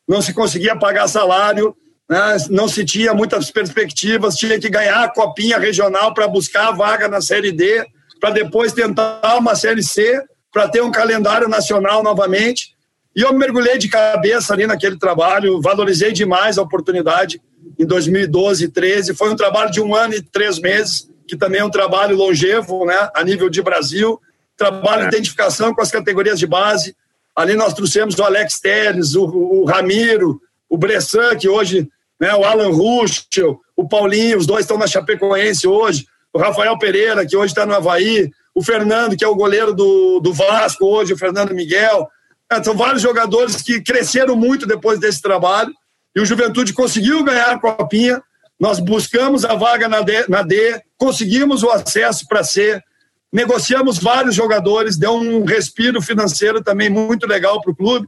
não se conseguia pagar salário, né, não se tinha muitas perspectivas, tinha que ganhar a copinha regional para buscar a vaga na Série D, para depois tentar uma Série C, para ter um calendário nacional novamente. E eu mergulhei de cabeça ali naquele trabalho, valorizei demais a oportunidade em 2012 e 13. Foi um trabalho de um ano e três meses, que também é um trabalho longevo, né, a nível de Brasil. Trabalho de identificação com as categorias de base. Ali nós trouxemos o Alex Teres, o, o Ramiro, o Bressan, que hoje, né, o Alan Ruschel, o Paulinho, os dois estão na Chapecoense hoje. O Rafael Pereira, que hoje está no Havaí. O Fernando, que é o goleiro do, do Vasco hoje, o Fernando Miguel. É, são vários jogadores que cresceram muito depois desse trabalho e o Juventude conseguiu ganhar a copinha. Nós buscamos a vaga na D, na D conseguimos o acesso para C, negociamos vários jogadores, deu um respiro financeiro também muito legal para o clube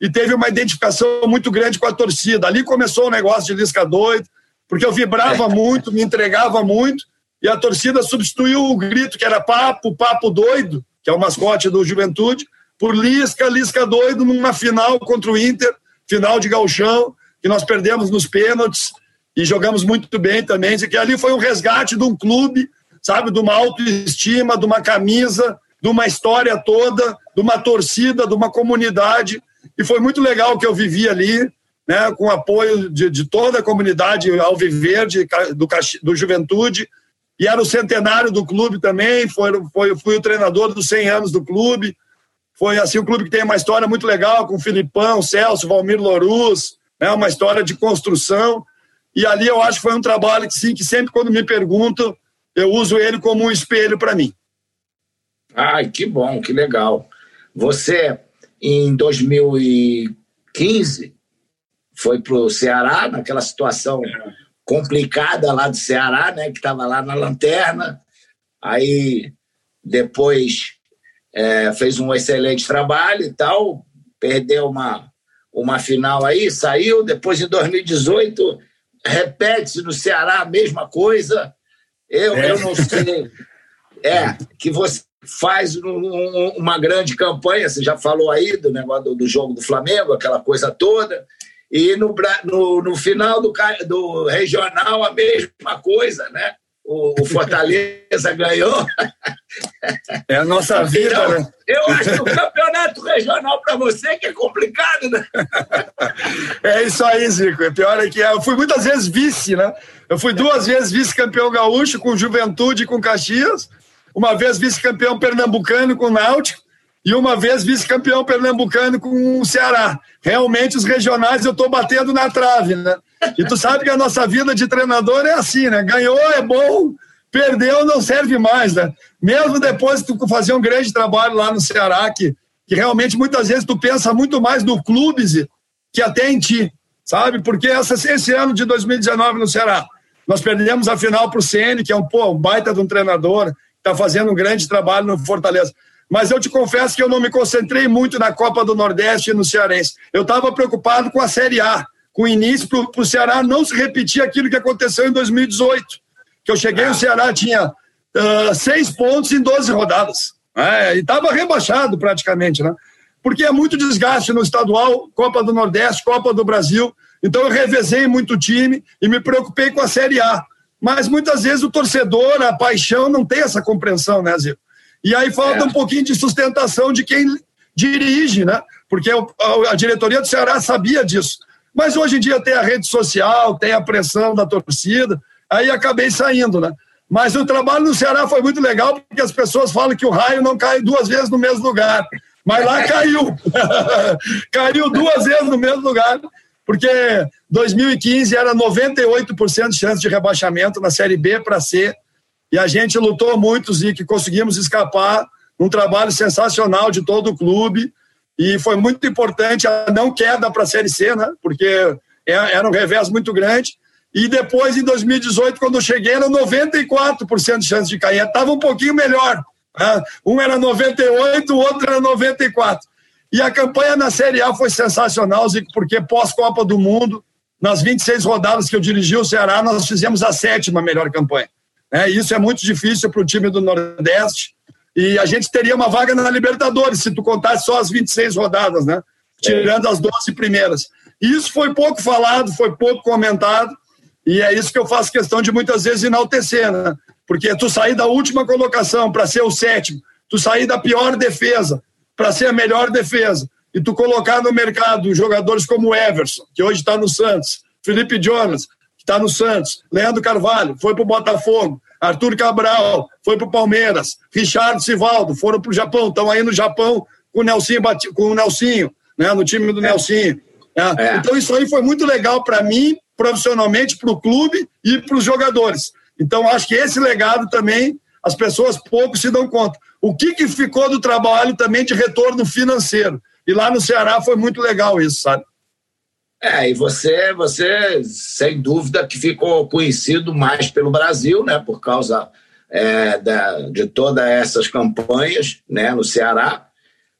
e teve uma identificação muito grande com a torcida. Ali começou o negócio de Lisca doido, porque eu vibrava é. muito, me entregava muito e a torcida substituiu o grito que era papo, papo doido, que é o mascote do Juventude, por Lisca, Lisca doido numa final contra o Inter, final de galchão, que nós perdemos nos pênaltis e jogamos muito bem também, que ali foi um resgate de um clube, sabe, de uma autoestima, de uma camisa, de uma história toda, de uma torcida, de uma comunidade, e foi muito legal que eu vivi ali, né, com apoio de, de toda a comunidade Alviverde, do, do Juventude, e era o centenário do clube também, foi, foi, fui o treinador dos 100 anos do clube, foi assim um clube que tem uma história muito legal com o Filipão, Celso, Valmir Loruz, né, uma história de construção. E ali eu acho que foi um trabalho que, sim, que sempre quando me perguntam, eu uso ele como um espelho para mim. Ai, que bom, que legal. Você, em 2015, foi para o Ceará, naquela situação complicada lá do Ceará, né, que estava lá na lanterna. Aí, depois, é, fez um excelente trabalho e tal, perdeu uma, uma final aí, saiu, depois em 2018 repete-se no Ceará a mesma coisa. Eu, é. eu não sei. É, que você faz um, uma grande campanha, você já falou aí do negócio do, do, jogo do Flamengo, aquela coisa toda, e no, no, no final do, do regional a mesma coisa, né? o, Fortaleza ganhou. É a nossa vida, então, né? Eu acho que o campeonato regional para você que é complicado, né? É isso aí, Zico. O pior é que eu fui muitas vezes vice, né? Eu fui duas vezes vice-campeão gaúcho com Juventude e com Caxias, uma vez vice-campeão pernambucano com Náutico e uma vez vice-campeão pernambucano com o Ceará. Realmente os regionais eu estou batendo na trave, né? E tu sabe que a nossa vida de treinador é assim, né? Ganhou é bom, perdeu não serve mais, né? Mesmo depois de tu fazer um grande trabalho lá no Ceará, que, que realmente muitas vezes tu pensa muito mais no clube que até em ti, sabe? Porque essa, esse ano de 2019 no Ceará, nós perdemos a final para o CN, que é um, pô, um baita de um treinador, está fazendo um grande trabalho no Fortaleza. Mas eu te confesso que eu não me concentrei muito na Copa do Nordeste e no Cearense. Eu estava preocupado com a Série A com início para o Ceará não se repetir aquilo que aconteceu em 2018. Que eu cheguei, o Ceará tinha uh, seis pontos em 12 rodadas. É, e estava rebaixado praticamente, né? Porque é muito desgaste no estadual, Copa do Nordeste, Copa do Brasil. Então eu revezei muito o time e me preocupei com a Série A. Mas muitas vezes o torcedor, a paixão, não tem essa compreensão, né, Zil? E aí falta é. um pouquinho de sustentação de quem dirige, né? Porque a diretoria do Ceará sabia disso. Mas hoje em dia tem a rede social, tem a pressão da torcida, aí acabei saindo, né? Mas o trabalho no Ceará foi muito legal, porque as pessoas falam que o raio não cai duas vezes no mesmo lugar. Mas lá caiu. caiu duas vezes no mesmo lugar, porque 2015 era 98% de chance de rebaixamento na Série B para C. E a gente lutou muito, que conseguimos escapar. Um trabalho sensacional de todo o clube. e foi muito importante a não queda para a Série C, né? Porque é, era um revés muito grande. E depois, em 2018, quando eu cheguei, era 94% de chance de cair. Estava um pouquinho melhor. Né? Um era 98, o outro era 94. E a campanha na Série A foi sensacional, Zico, porque pós-Copa do Mundo, nas 26 rodadas que eu dirigi o Ceará, nós fizemos a sétima melhor campanha. É, isso é muito difícil para o time do Nordeste. E a gente teria uma vaga na Libertadores, se tu contasse só as 26 rodadas, né? Tirando as 12 primeiras. Isso foi pouco falado, foi pouco comentado. E é isso que eu faço questão de muitas vezes enaltecer, né? Porque tu sair da última colocação para ser o sétimo, tu sair da pior defesa para ser a melhor defesa, e tu colocar no mercado jogadores como Everson, que hoje está no Santos, Felipe Jonas, que está no Santos, Leandro Carvalho, foi para o Botafogo, Arthur Cabral, foi para o Palmeiras, Richard Sivaldo, foram para o Japão, estão aí no Japão com o Nelsinho, com o Nelsinho né, no time do é. Nelsinho. Né? É. Então isso aí foi muito legal para mim, profissionalmente, para o clube e para os jogadores. Então acho que esse legado também as pessoas pouco se dão conta. O que, que ficou do trabalho também de retorno financeiro? E lá no Ceará foi muito legal isso, sabe? É, e você, você, sem dúvida, que ficou conhecido mais pelo Brasil, né, por causa é, da, de todas essas campanhas né, no Ceará.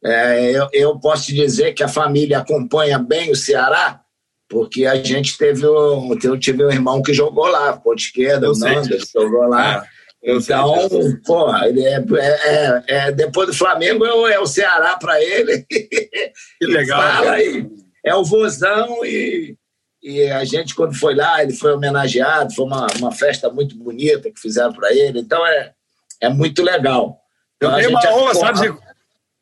É, eu, eu, posso te dizer que a família acompanha bem o Ceará, porque a gente teve um, eu tive um irmão que jogou lá, ponto esquerda, o Nanda, jogou lá. É. Então, porra, ele é, é, é, é, depois do Flamengo é o Ceará para ele. Que legal. Fala aí, é o vozão e, e a gente, quando foi lá, ele foi homenageado, foi uma, uma festa muito bonita que fizeram para ele. Então é, é muito legal. Então, eu tenho uma honra, sabe,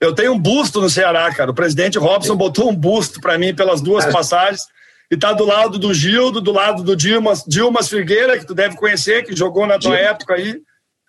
Eu tenho um busto no Ceará, cara. O presidente Robson botou um busto para mim pelas duas é. passagens e tá do lado do Gildo, do lado do Dilmas, Dilmas Figueira, que tu deve conhecer, que jogou na tua época aí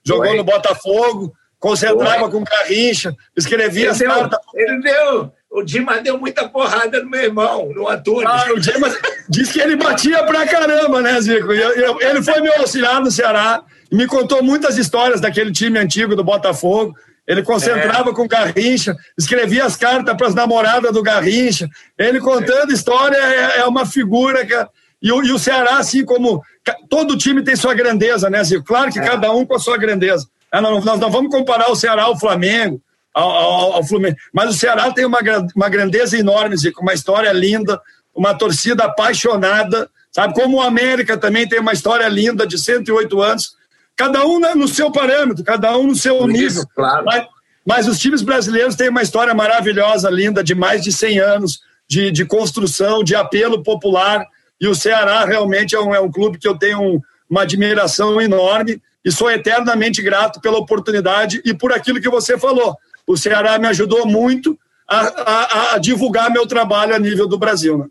jogou no Botafogo, concentrava Oi. com Garrincha, escrevia ele as cartas. Ele deu, o Dimas deu muita porrada no meu irmão, no Antônio. Ah, o Dimas disse que ele batia pra caramba, né, Zico? Eu, eu, ele foi meu auxiliar no Ceará e me contou muitas histórias daquele time antigo do Botafogo. Ele concentrava é. com Garrincha, escrevia as cartas para as namoradas do Garrincha. Ele contando é. história é, é, uma figura que. E o, e o Ceará, assim como todo time tem sua grandeza, né, Zico? Claro que é. cada um com a sua grandeza. É, nós, não vamos comparar o Ceará ao Flamengo, ao, ao, ao Fluminense, mas o Ceará tem uma, uma grandeza enorme, Zico, uma história linda, uma torcida apaixonada, sabe? Como o América também tem uma história linda de 108 anos, cada um no seu parâmetro, cada um no seu Isso, nível. Claro. Mas, mas, os times brasileiros têm uma história maravilhosa, linda, de mais de 100 anos de, de construção, de apelo popular. E o Ceará realmente é um, é um clube que eu tenho um, uma admiração enorme e sou eternamente grato pela oportunidade e por aquilo que você falou. O Ceará me ajudou muito a, a, a divulgar meu trabalho a nível do Brasil. Né?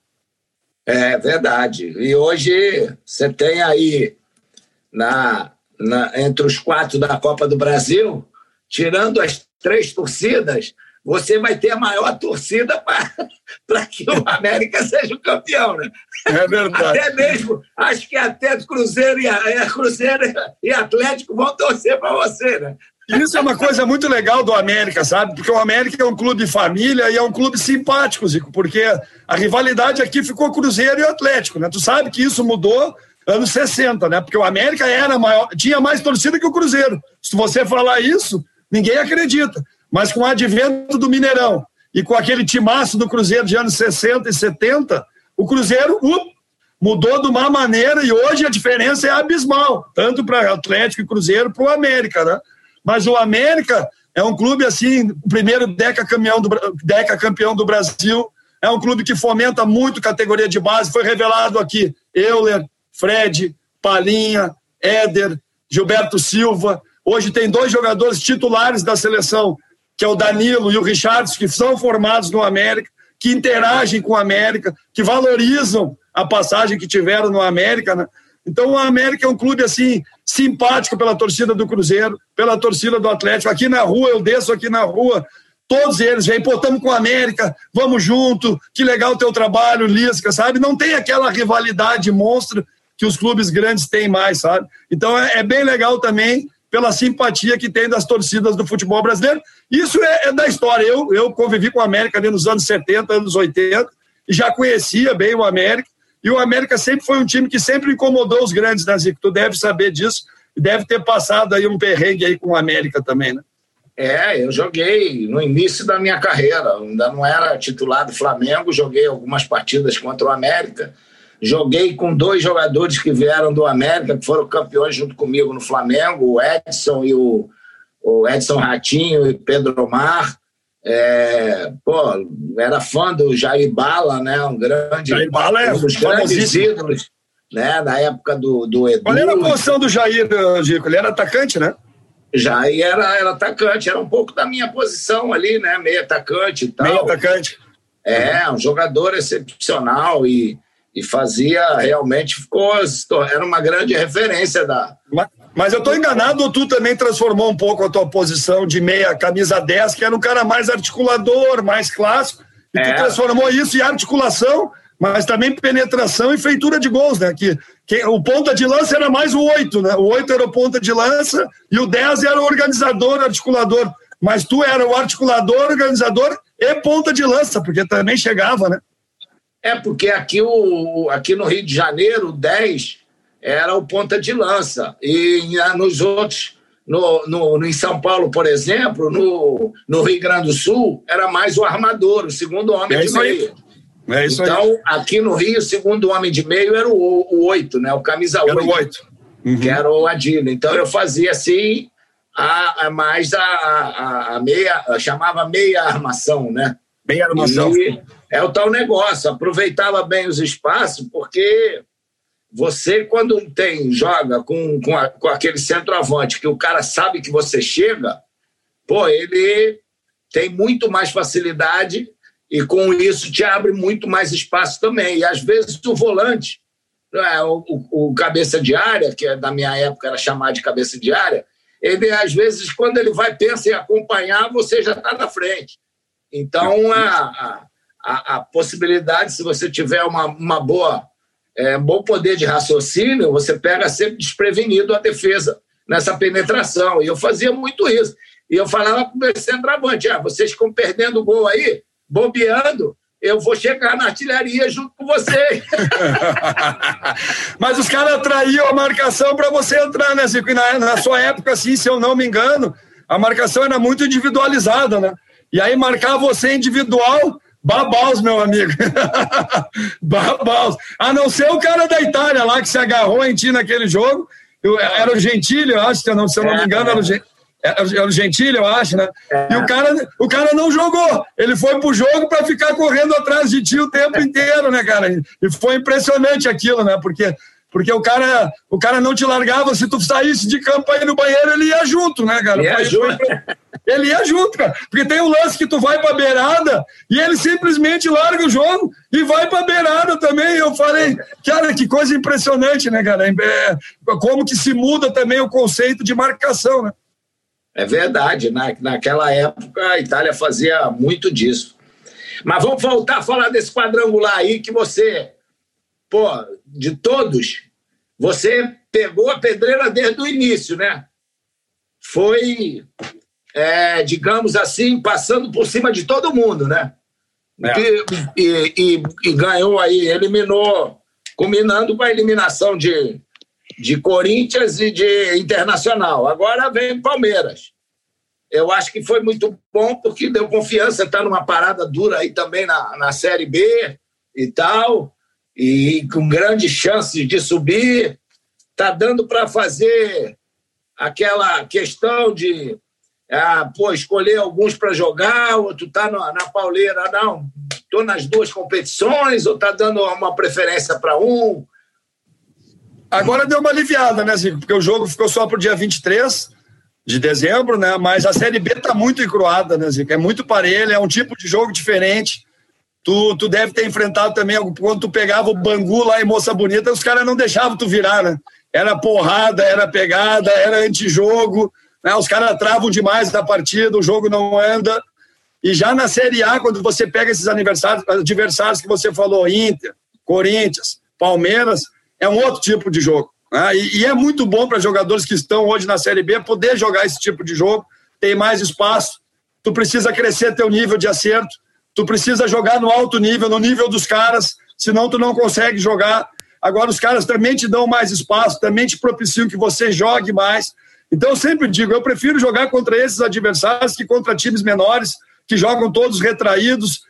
É verdade. E hoje você tem aí na, na, entre os quatro da Copa do Brasil, tirando as três torcidas, você vai ter a maior torcida para que o América seja o campeão, né? É verdade. Até mesmo, acho que até Cruzeiro e, a, Cruzeiro e Atlético vão torcer para você, né? Isso é uma coisa muito legal do América, sabe? Porque o América é um clube família e é um clube simpático, Zico, porque a rivalidade aqui ficou Cruzeiro e Atlético, né? Tu sabe que isso mudou anos 60, né? Porque o América era maior, tinha mais torcida que o Cruzeiro. Se você falar isso, ninguém acredita. Mas com o advento do Mineirão e com aquele timaço do Cruzeiro de anos 60 e 70, o Cruzeiro uh, mudou de uma maneira e hoje a diferença é abismal, tanto para Atlético e Cruzeiro para o América, né? Mas o América é um clube assim, o primeiro deca campeão do, campeão do Brasil, é um clube que fomenta muito categoria de base, foi revelado aqui Euler, Fred, Palinha, Éder, Gilberto Silva. Hoje tem dois jogadores titulares da seleção que é o Danilo e o Richardson, que são formados no América, que interagem com o América, que valorizam a passagem que tiveram no América. Né? Então, o América é um clube assim simpático pela torcida do Cruzeiro, pela torcida do Atlético. Aqui na rua, eu desço aqui na rua, todos eles vêm, pô, estamos com o América, vamos junto, que legal o teu trabalho, Lisca, sabe? Não tem aquela rivalidade monstro que os clubes grandes têm mais, sabe? Então, é, é bem legal também pela simpatia que tem das torcidas do futebol brasileiro. Isso é, é da história. Eu, eu convivi com o América ali nos anos 70, anos 80, e já conhecia bem o América. E o América sempre foi um time que sempre incomodou os grandes, né, Zico? Tu deve saber disso. Deve ter passado aí um perrengue aí com o América também, né? É, eu joguei no início da minha carreira, ainda não era titular do Flamengo, joguei algumas partidas contra o América. Joguei com dois jogadores que vieram do América, que foram campeões junto comigo no Flamengo, o Edson e o, o Edson Ratinho e Pedro Omar. É, pô, era fã do Jair Bala, né? Um grande. Jair Bala é um dos grandes ídolos, né? Na época do, do Edu. Qual era a posição do Jair, Gico? Ele era atacante, né? Jair era, era atacante, era um pouco da minha posição ali, né? Meio atacante e tal. Meio atacante. É, um jogador excepcional e, e fazia realmente ficou era uma grande referência da, mas, mas eu estou enganado ou tu também transformou um pouco a tua posição de meia camisa 10, que era um cara mais articulador, mais clássico, e é. tu transformou isso em articulação, mas também penetração e feitura de gols, né? Que, que o ponta de lança era mais o 8, né? O 8 era o ponta de lança e o 10 era o organizador, articulador. Mas tu era o articulador, organizador e ponta de lança, porque também chegava, né? É, porque aqui, o, aqui no Rio de Janeiro, o 10 era o ponta de lança. E nos outros, no, no, em São Paulo, por exemplo, no, no Rio Grande do Sul, era mais o armador, o segundo homem é de meio. É isso então, aí. aqui no Rio, o segundo homem de meio era o, oito, né? O camisa oito. Era o oito. Uhum. Que era o Adilo. Então eu fazia assim, a, a mais a, a, a meia, chamava meia armação, né? Meia armação. E é o tal negócio, aproveitava bem os espaços, porque você, quando tem, joga com, com, a, com aquele centroavante que o cara sabe que você chega, pô, ele tem muito mais facilidade e com isso te abre muito mais espaço também. E às vezes o volante, é, o, o, cabeça de área, que é da minha época era chamado de cabeça de área, ele às vezes, quando ele vai pensa em acompanhar, você já está na frente. Então, a, a, a, possibilidade, se você tiver uma, uma boa, é, bom poder de raciocínio, você pega sempre desprevenido a defesa nessa penetração. E eu fazia muito isso. E eu falava para o meu centroavante: ah, vocês ficam perdendo o gol aí, bobeando, eu vou chegar na artilharia junto com você. Mas os caras traíam a marcação para você entrar, né, Zico? E na, na sua época, assim, se eu não me engano, a marcação era muito individualizada, né? E aí marcar você individual, babaus, meu amigo. babaus. A não ser o cara da Itália lá que se agarrou em ti naquele jogo. Eu, era o Gentili, eu acho, se eu não, se eu não me engano, era o Gentili. Era é, é o Gentili, eu acho, né? É. E o cara, o cara não jogou. Ele foi pro jogo para ficar correndo atrás de ti o tempo inteiro, né, cara? E foi impressionante aquilo, né? Porque, porque o, cara, o cara não te largava. Se tu saísse de campo aí no banheiro, ele ia junto, né, cara? Ia junto. Ele ia junto, cara. Porque tem um lance que tu vai pra beirada e ele simplesmente larga o jogo e vai pra beirada também. Eu falei, cara, que coisa impressionante, né, cara? É, como que se muda também o conceito de marcação, né? É verdade, na, naquela época a Itália fazia muito disso. Mas vamos voltar a falar desse quadrangular aí que você, pô, de todos, você pegou a pedreira desde o início, né? Foi, é, digamos assim, passando por cima de todo mundo, né? É. E, e, e, e, ganhou aí, eliminou, combinando com a eliminação de, de Corinthians e de Internacional. Agora vem Palmeiras. Eu acho que foi muito bom porque deu confiança, está numa parada dura aí também na, na Série B e tal, e com grandes chances de subir. Está dando para fazer aquela questão de ah, pô, escolher alguns para jogar, outro está na, na pauleira, não, estou nas duas competições, ou está dando uma preferência para um. Agora deu uma aliviada, né, Zico? Porque o jogo ficou só para o dia 23 de dezembro, né? Mas a Série B tá muito encruada, né, Zico? É muito parelha, é um tipo de jogo diferente. Tu, tu deve ter enfrentado também, quando tu pegava o Bangu lá em Moça Bonita, os caras não deixavam tu virar, né? Era porrada, era pegada, era antijogo, né? Os caras travam demais da partida, o jogo não anda. E já na Série A, quando você pega esses adversários que você falou, Inter, Corinthians, Palmeiras, é um outro tipo de jogo. Ah, e, e, é muito bom para jogadores que estão hoje na Série B poder jogar esse tipo de jogo, tem mais espaço, tu precisa crescer teu nível de acerto, tu precisa jogar no alto nível, no nível dos caras, senão tu não consegue jogar. Agora os caras também te dão mais espaço, também te propiciam que você jogue mais. Então eu sempre digo, eu prefiro jogar contra esses adversários que contra times menores, que jogam todos retraídos,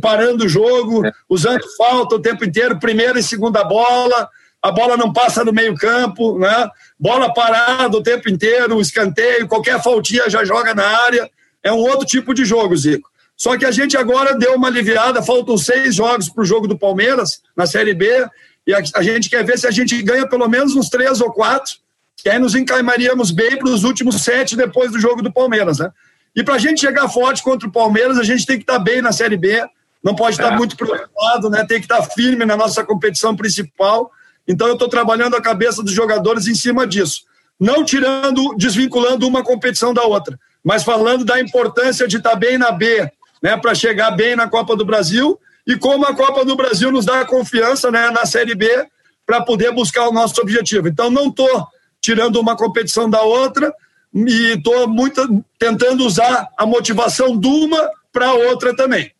parando o jogo, é. usando falta o tempo inteiro, primeira e segunda bola, a bola não passa no meio-campo, né? Bola parada o tempo inteiro, escanteio, qualquer faltinha já joga na área. É um outro tipo de jogo, Zico. Só que a gente agora deu uma aliviada, faltam seis jogos para o jogo do Palmeiras, na Série B, e a, a, gente quer ver se a gente ganha pelo menos uns três ou quatro, que aí nos encaimaríamos bem para os últimos sete depois do jogo do Palmeiras, né? E para a gente chegar forte contra o Palmeiras, a gente tem que estar tá bem na Série B, não pode estar tá é. muito preocupado, né? Tem que estar tá firme na nossa competição principal então eu estou trabalhando a cabeça dos jogadores em cima disso. Não tirando, desvinculando uma competição da outra, mas falando da importância de estar tá bem na B, né, para chegar bem na Copa do Brasil e como a Copa do Brasil nos dá confiança né, na Série B para poder buscar o nosso objetivo. Então não estou tirando uma competição da outra e estou tentando usar a motivação de uma para a outra também.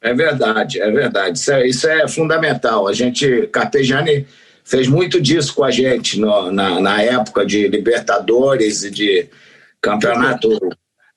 É verdade, é verdade. Isso é, isso é fundamental. A gente, Carpegiani fez muito disso com a gente no, na, na época de Libertadores e de campeonato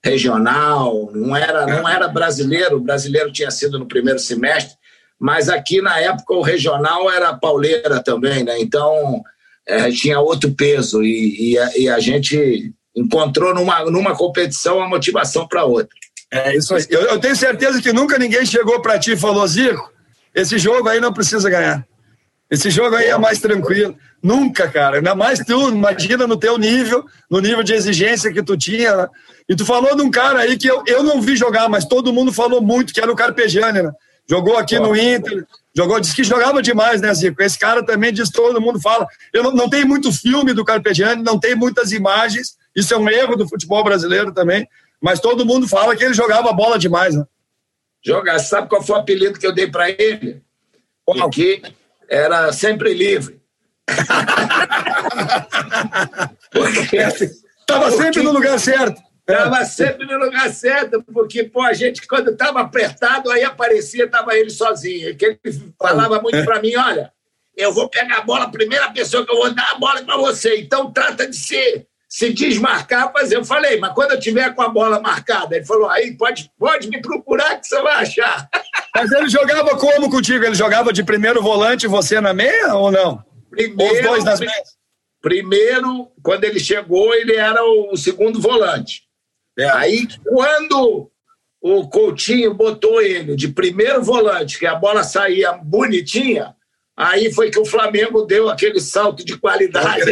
regional. Não era, não era brasileiro, o brasileiro tinha sido no primeiro semestre, mas aqui na época o regional era pauleira também, né? Então é, tinha outro peso e, e, a, e, a, gente encontrou numa, numa competição a motivação para outra. É isso aí. Eu, eu tenho certeza que nunca ninguém chegou para ti e falou, Zico, esse jogo aí não precisa ganhar. Esse jogo aí é mais tranquilo. Nunca, cara. Ainda mais tu, imagina no teu nível, no nível de exigência que tu tinha. Né? E tu falou de um cara aí que eu, eu não vi jogar, mas todo mundo falou muito, que era o Carpegiani, né? Jogou aqui no Inter, jogou, disse que jogava demais, né, Zico? Esse cara também diz, todo mundo fala. Eu não, não tem muito filme do Carpegiani, não tem muitas imagens. Isso é um erro do futebol brasileiro também. Mas todo mundo fala que ele jogava bola demais, né? Jogar. Sabe qual foi o apelido que eu dei para ele? Porque era sempre livre. Estava sempre no lugar certo. Estava sempre no lugar certo, porque pô, a gente, quando estava apertado, aí aparecia, estava ele sozinho. Que ele falava muito para mim: olha, eu vou pegar a bola, a primeira pessoa que eu vou dar a bola é para você. Então trata de ser se desmarcar, fazer. Eu falei, mas quando eu tiver com a bola marcada, ele falou, aí pode, pode me procurar que você vai achar. Mas ele jogava como contigo? Ele jogava de primeiro volante você na meia ou não? Primeiro, os dois nas meias? Primeiro, quando ele chegou, ele era o segundo volante. É. Aí, quando o Coutinho botou ele de primeiro volante, que a bola saía bonitinha, Aí foi que o Flamengo deu aquele salto de qualidade.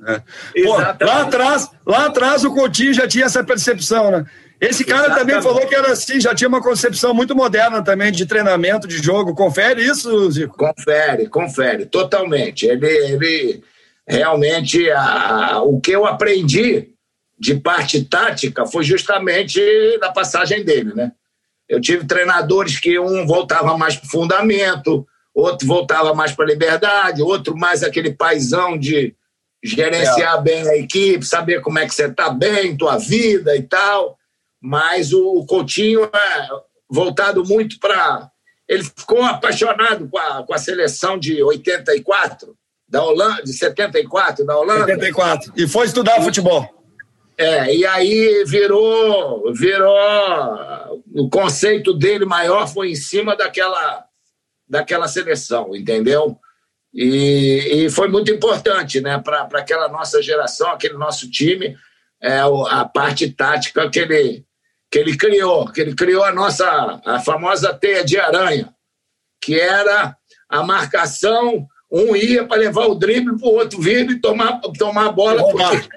Né? Pô, lá atrás, lá atrás o Coutinho já tinha essa percepção, né? Esse cara Exatamente. também falou que era assim, já tinha uma concepção muito moderna também de treinamento, de jogo. Confere isso, Zico? Confere, confere, totalmente. Ele, ele realmente, a, o que eu aprendi de parte tática foi justamente na passagem dele, né? Eu tive treinadores que um voltava mais para o fundamento, outro voltava mais para a liberdade, outro mais aquele paisão de gerenciar é. bem a equipe, saber como é que você está bem, tua vida e tal. Mas o Coutinho é voltado muito para. Ele ficou apaixonado com a, com a seleção de 84, da Holanda, de 74, da Holanda. 74. E foi estudar futebol. É, e aí virou, virou. O conceito dele maior foi em cima daquela daquela seleção, entendeu? E, e foi muito importante né, para aquela nossa geração, aquele nosso time, é, a parte tática que ele, que ele criou, que ele criou a nossa a famosa teia de aranha, que era a marcação, um ia para levar o drible para o outro vir e tomar, tomar a bola, porque,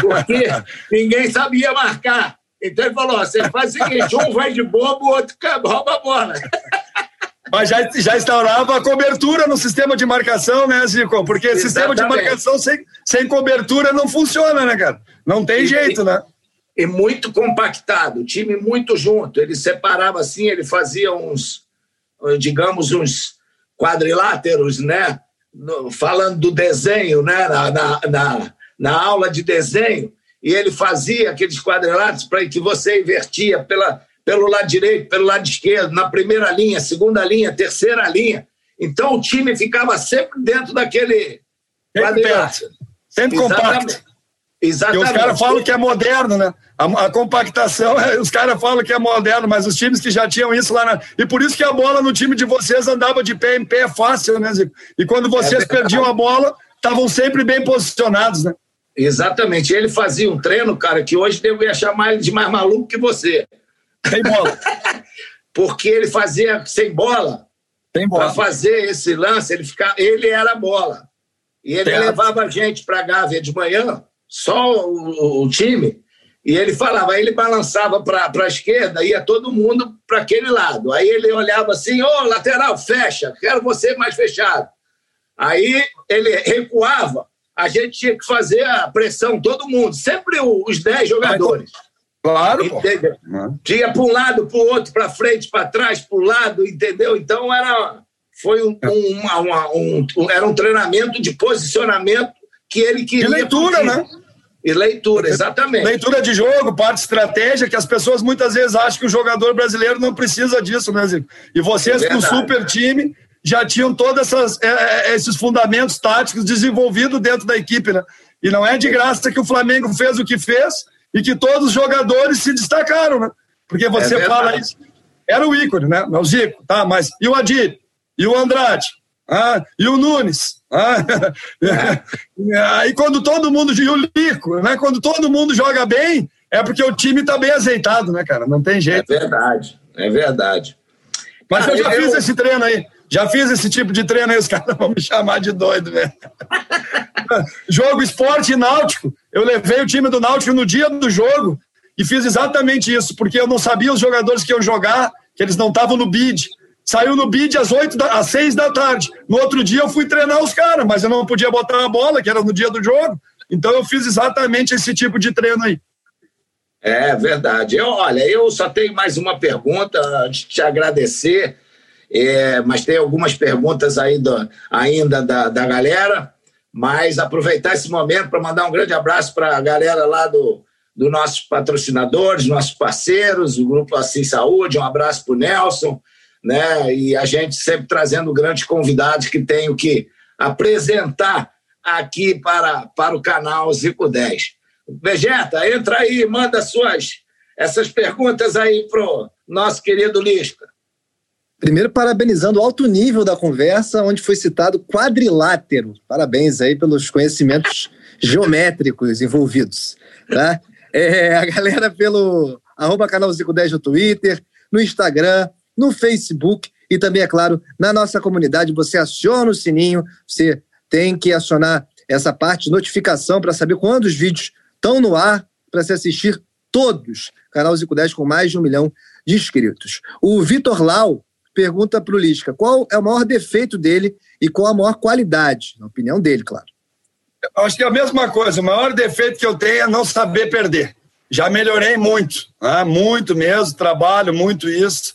porque ninguém sabia marcar. Então ele falou: você faz o seguinte, um vai de bobo, o outro rouba a bola. Mas já, já instaurava a cobertura no sistema de marcação, né, Zico? Porque Exatamente. sistema de marcação sem, sem cobertura não funciona, né, cara? Não tem e, jeito, né? E muito compactado, time muito junto. Ele separava assim, ele fazia uns, digamos, uns quadriláteros, né? no, falando do desenho, né? Na, na, na, na, aula de desenho, e ele fazia aqueles quadrilatos para que você invertia pela, pelo lado direito, pelo lado esquerdo, na primeira linha, segunda linha, terceira linha. Então o time ficava sempre dentro daquele quadrilátero. Sempre compacto. Exatamente. E os caras falam que é moderno, né? A, a compactação, é, os caras falam que é moderno, mas os times que já tinham isso lá. Na... E por isso que a bola no time de vocês andava de pé em pé fácil, né, Zico? E quando vocês é perdiam a bola, estavam sempre bem posicionados, né? Exatamente. Ele fazia um treino, cara, que hoje devo achar mais de mais maluco que você. Sem bola. Porque ele fazia sem bola. Sem bola. Para fazer esse lance, ele, ficava, ele era a bola. E ele levava a gente para a Gávea de manhã, só o, o, time, e ele falava, aí ele balançava para a esquerda, ia todo mundo para aquele lado. Aí ele olhava assim, ô, oh, lateral, fecha, quero você mais fechado. Aí ele recuava, a gente tinha que fazer a pressão, todo mundo, sempre os 10 jogadores. Claro, entendeu? Tinha para um lado, para o outro, para frente, para trás, para o lado, entendeu? Então era foi um, um, uma, um, um, era um treinamento de posicionamento que ele queria. E leitura, né? E leitura, exatamente. Leitura de jogo, parte de estratégia, que as pessoas muitas vezes acham que o jogador brasileiro não precisa disso, né, Zico? E vocês, é com o super time, já tinham todos é, é, esses fundamentos táticos desenvolvidos dentro da equipe, né? E não é de graça que o Flamengo fez o que fez e que todos os jogadores se destacaram, né? Porque você é fala isso. Era o ícone, né? O Zico, tá? Mas e o Adir? E o Andrade? Ah, e o Nunes. Ah, aí quando todo mundo. E o Lico, né? Quando todo mundo joga bem, é porque o time está bem azeitado, né, cara? Não tem jeito. É verdade, é verdade. Mas ah, eu já eu... fiz esse treino aí. Já fiz esse tipo de treino aí, os caras vão me chamar de doido, né? jogo esporte náutico. Eu levei o time do Náutico no dia do jogo e fiz exatamente isso, porque eu não sabia os jogadores que iam jogar, que eles não estavam no bid. Saiu no bid às, 8 da, às 6 da tarde. No outro dia eu fui treinar os caras, mas eu não podia botar a bola, que era no dia do jogo. Então eu fiz exatamente esse tipo de treino aí. É verdade. Eu, olha, eu só tenho mais uma pergunta antes de te agradecer, é, mas tem algumas perguntas aí do, ainda da, da galera. Mas aproveitar esse momento para mandar um grande abraço para a galera lá do, do nossos patrocinadores, nossos parceiros, o Grupo Assim Saúde. Um abraço para o Nelson né? E a gente sempre trazendo grandes convidados que tenho que apresentar aqui para, para o canal Zico 10. Vegeta, entra aí, manda suas essas perguntas aí pro nosso querido Lisca. Primeiro, parabenizando o alto nível da conversa, onde foi citado quadrilátero. Parabéns aí pelos conhecimentos geométricos envolvidos. Tá? É, a galera pelo arroba canal Zico 10 no Twitter, no Instagram, no Facebook e também, é claro, na nossa comunidade. Você aciona o sininho, você tem que acionar essa parte de notificação para saber quando os vídeos estão no ar para se assistir todos. Canal Zico 10 com mais de um milhão de inscritos. O Vitor Lau pergunta para o Lisca qual é o maior defeito dele e qual a maior qualidade, na opinião dele, claro. Acho que é a mesma coisa. O maior defeito que eu tenho é não saber perder. Já melhorei muito, né? muito mesmo, trabalho muito isso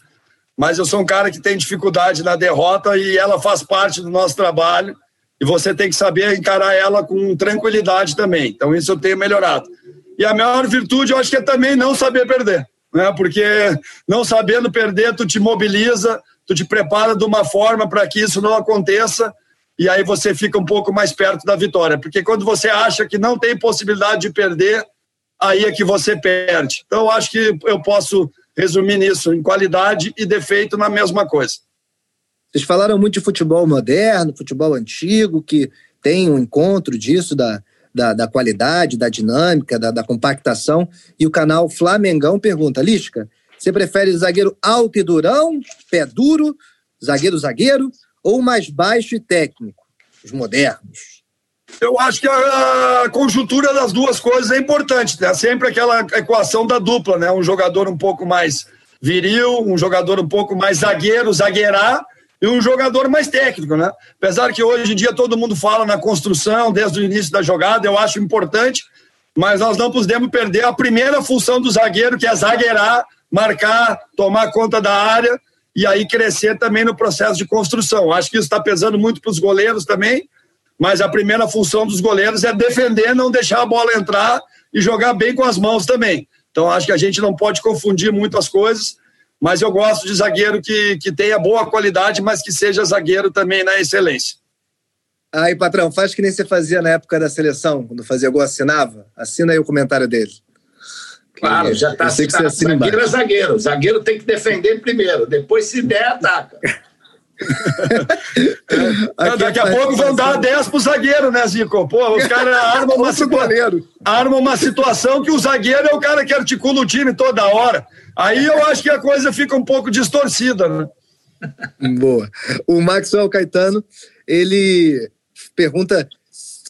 mas eu sou um cara que tem dificuldade na derrota e ela faz parte do nosso trabalho e você tem que saber encarar ela com tranquilidade também. Então isso eu tenho melhorado. E a maior virtude eu acho que é também não saber perder, né? Porque não sabendo perder tu te mobiliza, tu te prepara de uma forma para que isso não aconteça e aí você fica um pouco mais perto da vitória. Porque quando você acha que não tem possibilidade de perder, aí é que você perde. Então acho que eu posso resumir nisso, em qualidade e defeito na mesma coisa. Vocês falaram muito de futebol moderno, futebol antigo, que tem um encontro disso, da, da, da qualidade, da dinâmica, da, da, compactação. E o canal Flamengão pergunta: Lisca, você prefere zagueiro alto e durão, pé duro, zagueiro-zagueiro, ou mais baixo e técnico? Os modernos. Eu acho que a conjuntura das duas coisas é importante, né? Sempre aquela equação da dupla, né? Um jogador um pouco mais viril, um jogador um pouco mais zagueiro, zagueirar, e um jogador mais técnico, né? Apesar que hoje em dia todo mundo fala na construção, desde o início da jogada, eu acho importante, mas nós não podemos perder a primeira função do zagueiro, que é zagueirar, marcar, tomar conta da área, e aí crescer também no processo de construção. Acho que isso está pesando muito para os goleiros também, mas a primeira função dos goleiros é defender, não deixar a bola entrar e jogar bem com as mãos também. Então acho que a gente não pode confundir muito as coisas, mas eu gosto de zagueiro que, que tenha boa qualidade, mas que seja zagueiro também na excelência. Aí, patrão, faz que nem você fazia na época da seleção, quando fazia gol, assinava. Assina aí o comentário dele. Claro, já está assina zagueiro embaixo. é zagueiro. Zagueiro tem que defender primeiro, depois se der, ataca. Não, daqui a pouco vão dar 10 pro zagueiro, né, Zico? Pô, os caras armam uma, situa armam uma situação que o zagueiro é o cara que articula o time toda hora. Aí eu acho que a coisa fica um pouco distorcida, né? Boa. O Maxwell Caetano, ele pergunta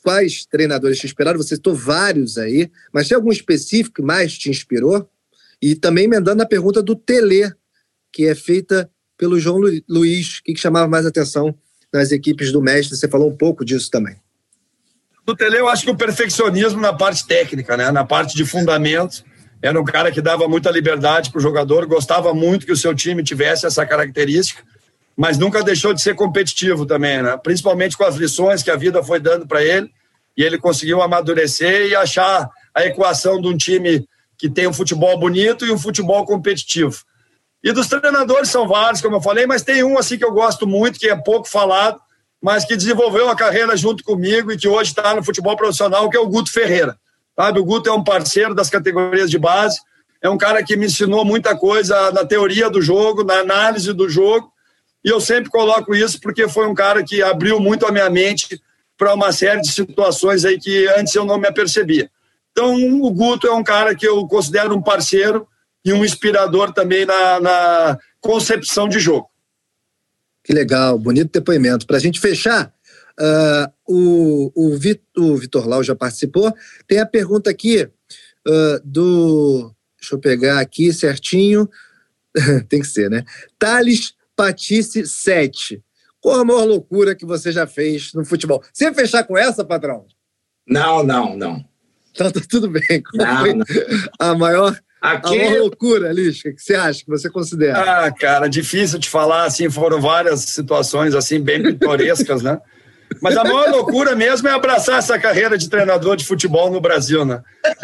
quais treinadores te inspiraram. Você citou vários aí, mas tem algum específico que mais te inspirou? E também emendando a pergunta do Tele, que é feita pelo João Lu- Luiz, o que, que chamava mais atenção nas equipes do mestre? Você falou um pouco disso também. No Tele, eu acho que o perfeccionismo na parte técnica, né? na parte de fundamentos. Era um cara que dava muita liberdade para o jogador, gostava muito que o seu time tivesse essa característica, mas nunca deixou de ser competitivo também, né? principalmente com as lições que a vida foi dando para ele. E ele conseguiu amadurecer e achar a equação de um time que tem um futebol bonito e um futebol competitivo. E dos treinadores são vários, como eu falei, mas tem um assim que eu gosto muito, que é pouco falado, mas que desenvolveu a carreira junto comigo e que hoje está no futebol profissional, que é o Guto Ferreira. Sabe, o Guto é um parceiro das categorias de base, é um cara que me ensinou muita coisa na teoria do jogo, na análise do jogo, e eu sempre coloco isso porque foi um cara que abriu muito a minha mente para uma série de situações aí que antes eu não me apercebia. Então, o Guto é um cara que eu considero um parceiro e um inspirador também na, na concepção de jogo. Que legal, bonito depoimento. Para a gente fechar, ah, o, o, Vit- o Vitor Lau já participou. Tem a pergunta aqui ah, do. Deixa eu pegar aqui certinho. Tem que ser, né? Thales Patice 7. Qual a maior loucura que você já fez no futebol? Você ia fechar com essa, patrão? Não, não, não. Então tá tudo bem. Não, não. a maior, Aqui, maior loucura, Lisca, que você acha, que você considera? Ah, cara, difícil de falar, assim, foram várias situações, assim, bem pitorescas, né? Mas a maior loucura mesmo é abraçar essa carreira de treinador de futebol no Brasil, né?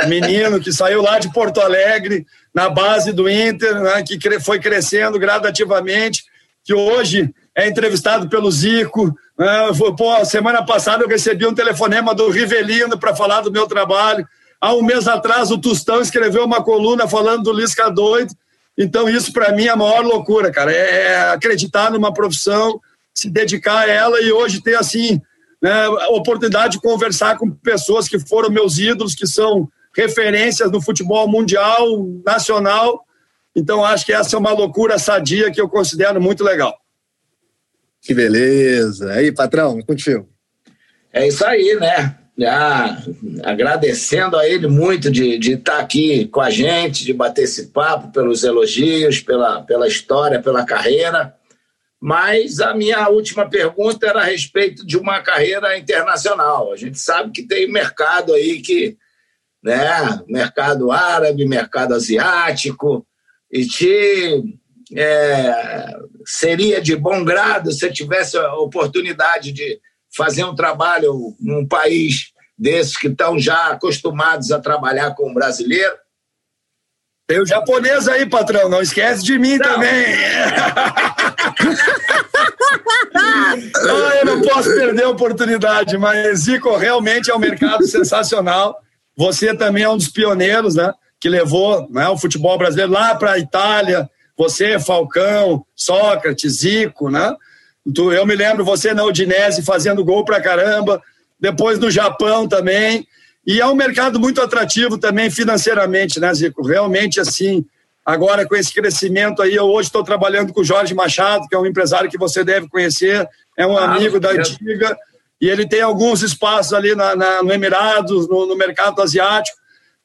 Menino que saiu lá de Porto Alegre, na base do Inter, né? que foi crescendo gradativamente, que hoje é entrevistado pelo Zico. Né? Pô, semana passada eu recebi um telefonema do Rivelino para falar do meu trabalho. Há um mês atrás, o Tustão escreveu uma coluna falando do Lisca doido. Então, isso para mim é a maior loucura, cara. É acreditar numa profissão, se dedicar a ela e hoje ter, assim, né, a oportunidade de conversar com pessoas que foram meus ídolos, que são referências no futebol mundial, nacional. Então, acho que essa é uma loucura sadia que eu considero muito legal. Que beleza. Aí, patrão, contigo. É isso aí, né? Já agradecendo a ele muito de, de estar aqui com a gente, de bater esse papo, pelos elogios, pela, pela história, pela carreira. Mas a minha última pergunta era a respeito de uma carreira internacional. A gente sabe que tem mercado aí que, né, mercado árabe, mercado asiático, e te é, seria de bom grado se tivesse a oportunidade de fazer um trabalho num país desses que estão já acostumados a trabalhar com o brasileiro. Tem o japonês aí, patrão, não esquece de mim Não. também. ah, eu não posso perder a oportunidade, mas Zico realmente é um mercado sensacional. Você também é um dos pioneiros, né? Que levou né, o futebol brasileiro lá para a Itália. Você, Falcão, Sócrates, Zico, né? Eu me lembro você na Udinese fazendo gol pra caramba, depois no Japão também. E é um mercado muito atrativo também financeiramente, né, Zico? Realmente, assim, agora com esse crescimento aí, eu hoje estou trabalhando com o Jorge Machado, que é um empresário que você deve conhecer, é um Ah, amigo da antiga, e ele tem alguns espaços ali na, na- no Emirados, no, no mercado asiático,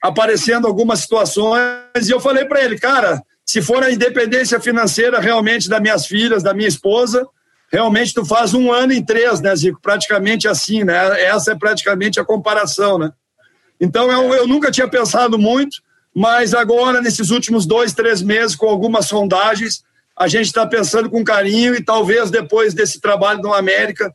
aparecendo algumas situações, e eu falei para ele, cara, se for a independência financeira realmente das minhas filhas, da minha esposa, realmente tu faz um ano em três, né, Zico? Praticamente assim, né? Essa é praticamente a comparação, né? Então eu, eu nunca tinha pensado muito, mas agora, nesses últimos dois, três meses, com algumas sondagens, a gente está pensando com carinho e talvez depois desse trabalho no América,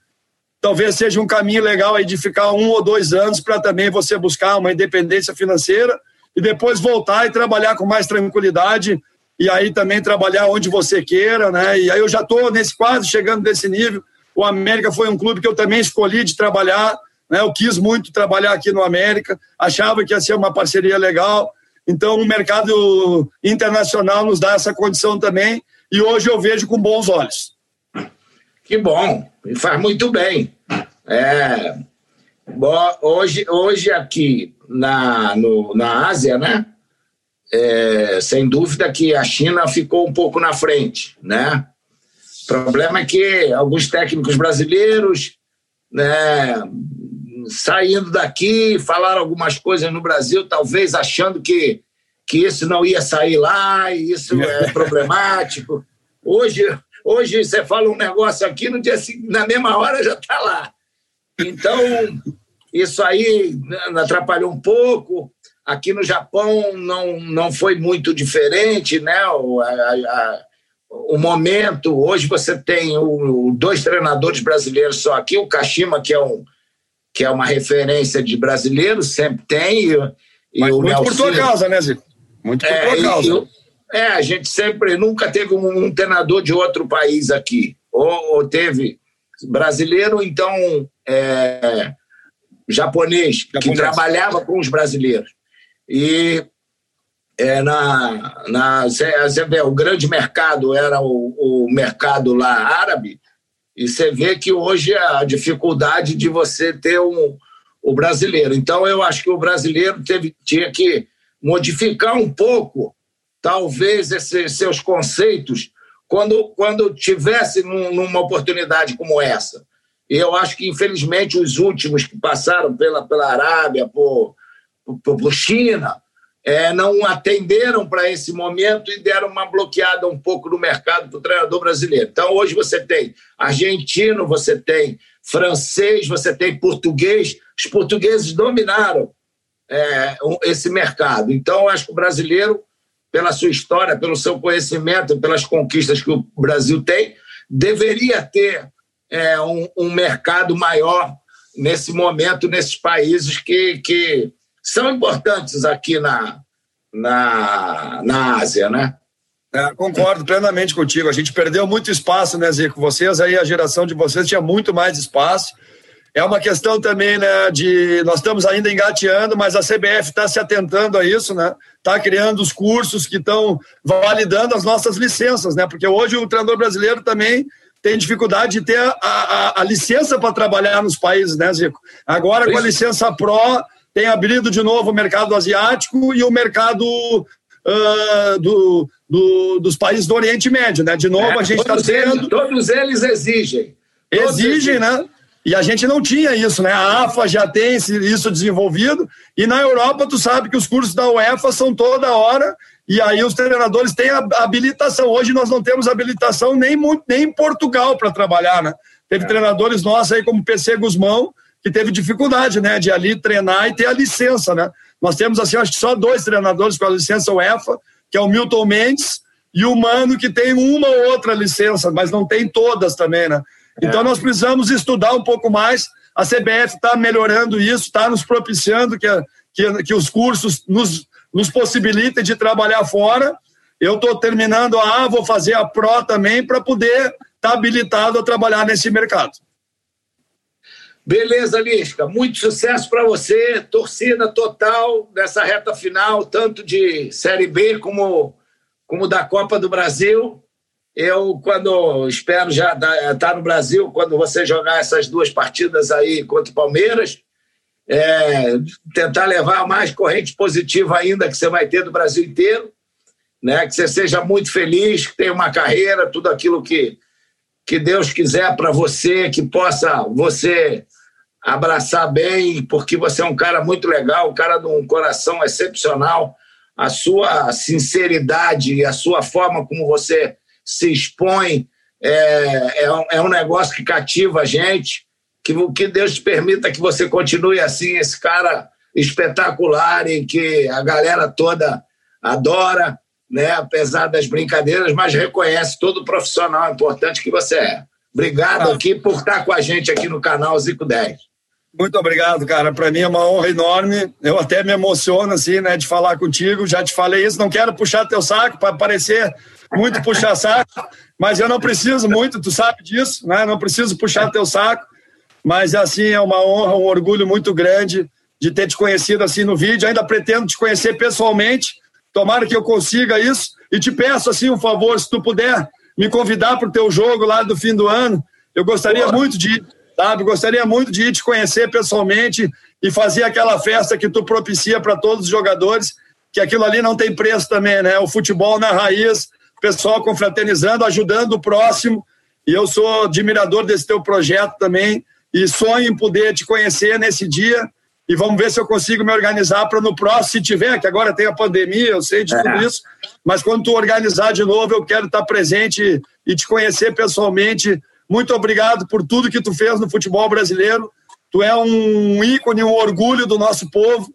talvez seja um caminho legal aí de ficar um ou dois anos para também você buscar uma independência financeira e depois voltar e trabalhar com mais tranquilidade e aí também trabalhar onde você queira, né? E aí eu já estou nesse quase chegando nesse nível. O América foi um clube que eu também escolhi de trabalhar, né? Eu quis muito trabalhar aqui no América, achava que ia ser uma parceria legal. Então o mercado internacional nos dá essa condição também e hoje eu vejo com bons olhos. Que bom, e faz muito bem. É, hoje, hoje aqui na, no, na Ásia, né? É, sem dúvida que a China ficou um pouco na frente, né? O problema é que alguns técnicos brasileiros, né, saindo daqui, falaram algumas coisas no Brasil, talvez achando que que isso não ia sair lá, e isso é problemático. Hoje, hoje você fala um negócio aqui, no dia na mesma hora já está lá. Então, isso aí atrapalhou um pouco. Aqui no Japão não, não foi muito diferente, né? O, a, a, o momento, hoje você tem o, dois treinadores brasileiros só aqui, o Kashima, que é, um, que é uma referência de brasileiro, sempre tem, e, Mas muito Nelson, por tua causa, né, Zico? Muito por é, tua causa. é, a gente sempre, nunca teve um, um treinador de outro país aqui. Ou, ou teve brasileiro, então é, japonês, japonês, que trabalhava com os brasileiros. E é, na, na, você vê, o grande mercado era o, o mercado lá árabe, e você vê que hoje a dificuldade de você ter um, o brasileiro. Então, eu acho que o brasileiro teve, tinha que modificar um pouco, talvez, esses seus conceitos quando, quando tivesse num, numa oportunidade como essa. E eu acho que, infelizmente, os últimos que passaram pela, pela Arábia, por, por, por China, é, não atenderam para esse momento e deram uma bloqueada um pouco no mercado para o treinador brasileiro. Então, hoje você tem argentino, você tem francês, você tem português. Os portugueses dominaram é, esse mercado. Então, acho que o brasileiro, pela sua história, pelo seu conhecimento, pelas conquistas que o Brasil tem, deveria ter é, um, um, mercado maior nesse momento, nesses países que, que são importantes aqui na, na, na Ásia, né? É, concordo plenamente contigo. A gente perdeu muito espaço, né, Zico? Vocês aí, a geração de vocês tinha muito mais espaço. É uma questão também, né, de nós estamos ainda engateando, mas a CBF está se atentando a isso, né? Está criando os cursos que estão validando as nossas licenças, né? Porque hoje o treinador brasileiro também tem dificuldade de ter a, a, a licença para trabalhar nos países, né, Zico? Agora, com a licença Pro, tem abrido de novo o mercado asiático e o mercado uh, do, do, dos países do Oriente Médio, né? De novo, é, a gente está tendo. Todos eles exigem. Exigem, né? E a gente não tinha isso, né? A AFA já tem isso desenvolvido, e na Europa tu sabe que os cursos da UEFA são toda hora, e aí os treinadores têm habilitação. Hoje nós não temos habilitação nem, nem em Portugal para trabalhar, né? Teve é. treinadores nossos aí como PC Guzmão, que teve dificuldade, né, de ali treinar e ter a licença, né? Nós temos assim, acho que só dois treinadores com a licença UEFA, que é o Milton Mendes e o Mano que tem uma ou outra licença, mas não tem todas também, né? Então, é. nós precisamos estudar um pouco mais. A CBF está melhorando isso, está nos propiciando que, que, que os cursos nos, nos possibilitem de trabalhar fora. Eu estou terminando a A, vou fazer a PRO também para poder estar tá habilitado a trabalhar nesse mercado. Beleza, Lisca. Muito sucesso para você. Torcida total nessa reta final, tanto de Série B como, como da Copa do Brasil. Eu, quando espero já estar tá no Brasil, quando você jogar essas duas partidas aí contra o Palmeiras, é, tentar levar mais corrente positiva ainda que você vai ter do Brasil inteiro, né? que você seja muito feliz, que tenha uma carreira, tudo aquilo que, que Deus quiser para você, que possa você abraçar bem, porque você é um cara muito legal, um cara de um coração excepcional, a sua sinceridade e a sua forma como você se expõe, é, é, um, é um negócio que cativa a gente. Que, que Deus te permita que você continue assim, esse cara espetacular e que a galera toda adora. né? apesar das brincadeiras, mas reconhece todo o profissional importante que você é. Obrigado aqui por estar com a gente aqui no canal Zico 10. Muito obrigado, cara. Para mim é uma honra enorme. Eu até me emociono assim, né, de falar contigo. Já te falei isso. Não quero puxar teu saco para parecer muito puxar saco, mas eu não preciso muito. Tu sabe disso, né? Não preciso puxar teu saco. Mas assim é uma honra, um orgulho muito grande de ter te conhecido assim no vídeo. Ainda pretendo te conhecer pessoalmente. Tomara que eu consiga isso. E te peço assim um favor, se tu puder me convidar para o teu jogo lá do fim do ano. Eu gostaria muito de ir Gostaria muito de ir te conhecer pessoalmente e fazer aquela festa que tu propicia para todos os jogadores, que aquilo ali não tem preço também, né? O futebol na raiz, pessoal confraternizando, ajudando o próximo. E eu sou admirador desse teu projeto também e sonho em poder te conhecer nesse dia. E vamos ver se eu consigo me organizar para no próximo, se tiver, que agora tem a pandemia, eu sei de tudo é. isso, mas quando tu organizar de novo, eu quero estar presente e te conhecer pessoalmente muito obrigado por tudo que tu fez no futebol brasileiro. Tu é um ícone, um orgulho do nosso povo.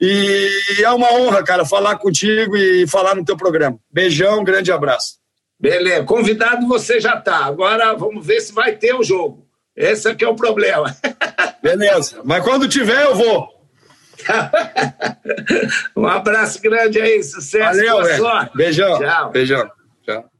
E é uma honra, cara, falar contigo e falar no teu programa. Beijão, grande abraço. Beleza, convidado você já tá. Agora vamos ver se vai ter o jogo. Esse aqui é o problema. Beleza, mas quando tiver eu vou. um abraço grande aí, sucesso. Valeu, Beijão. Tchau. Beijão. Tchau.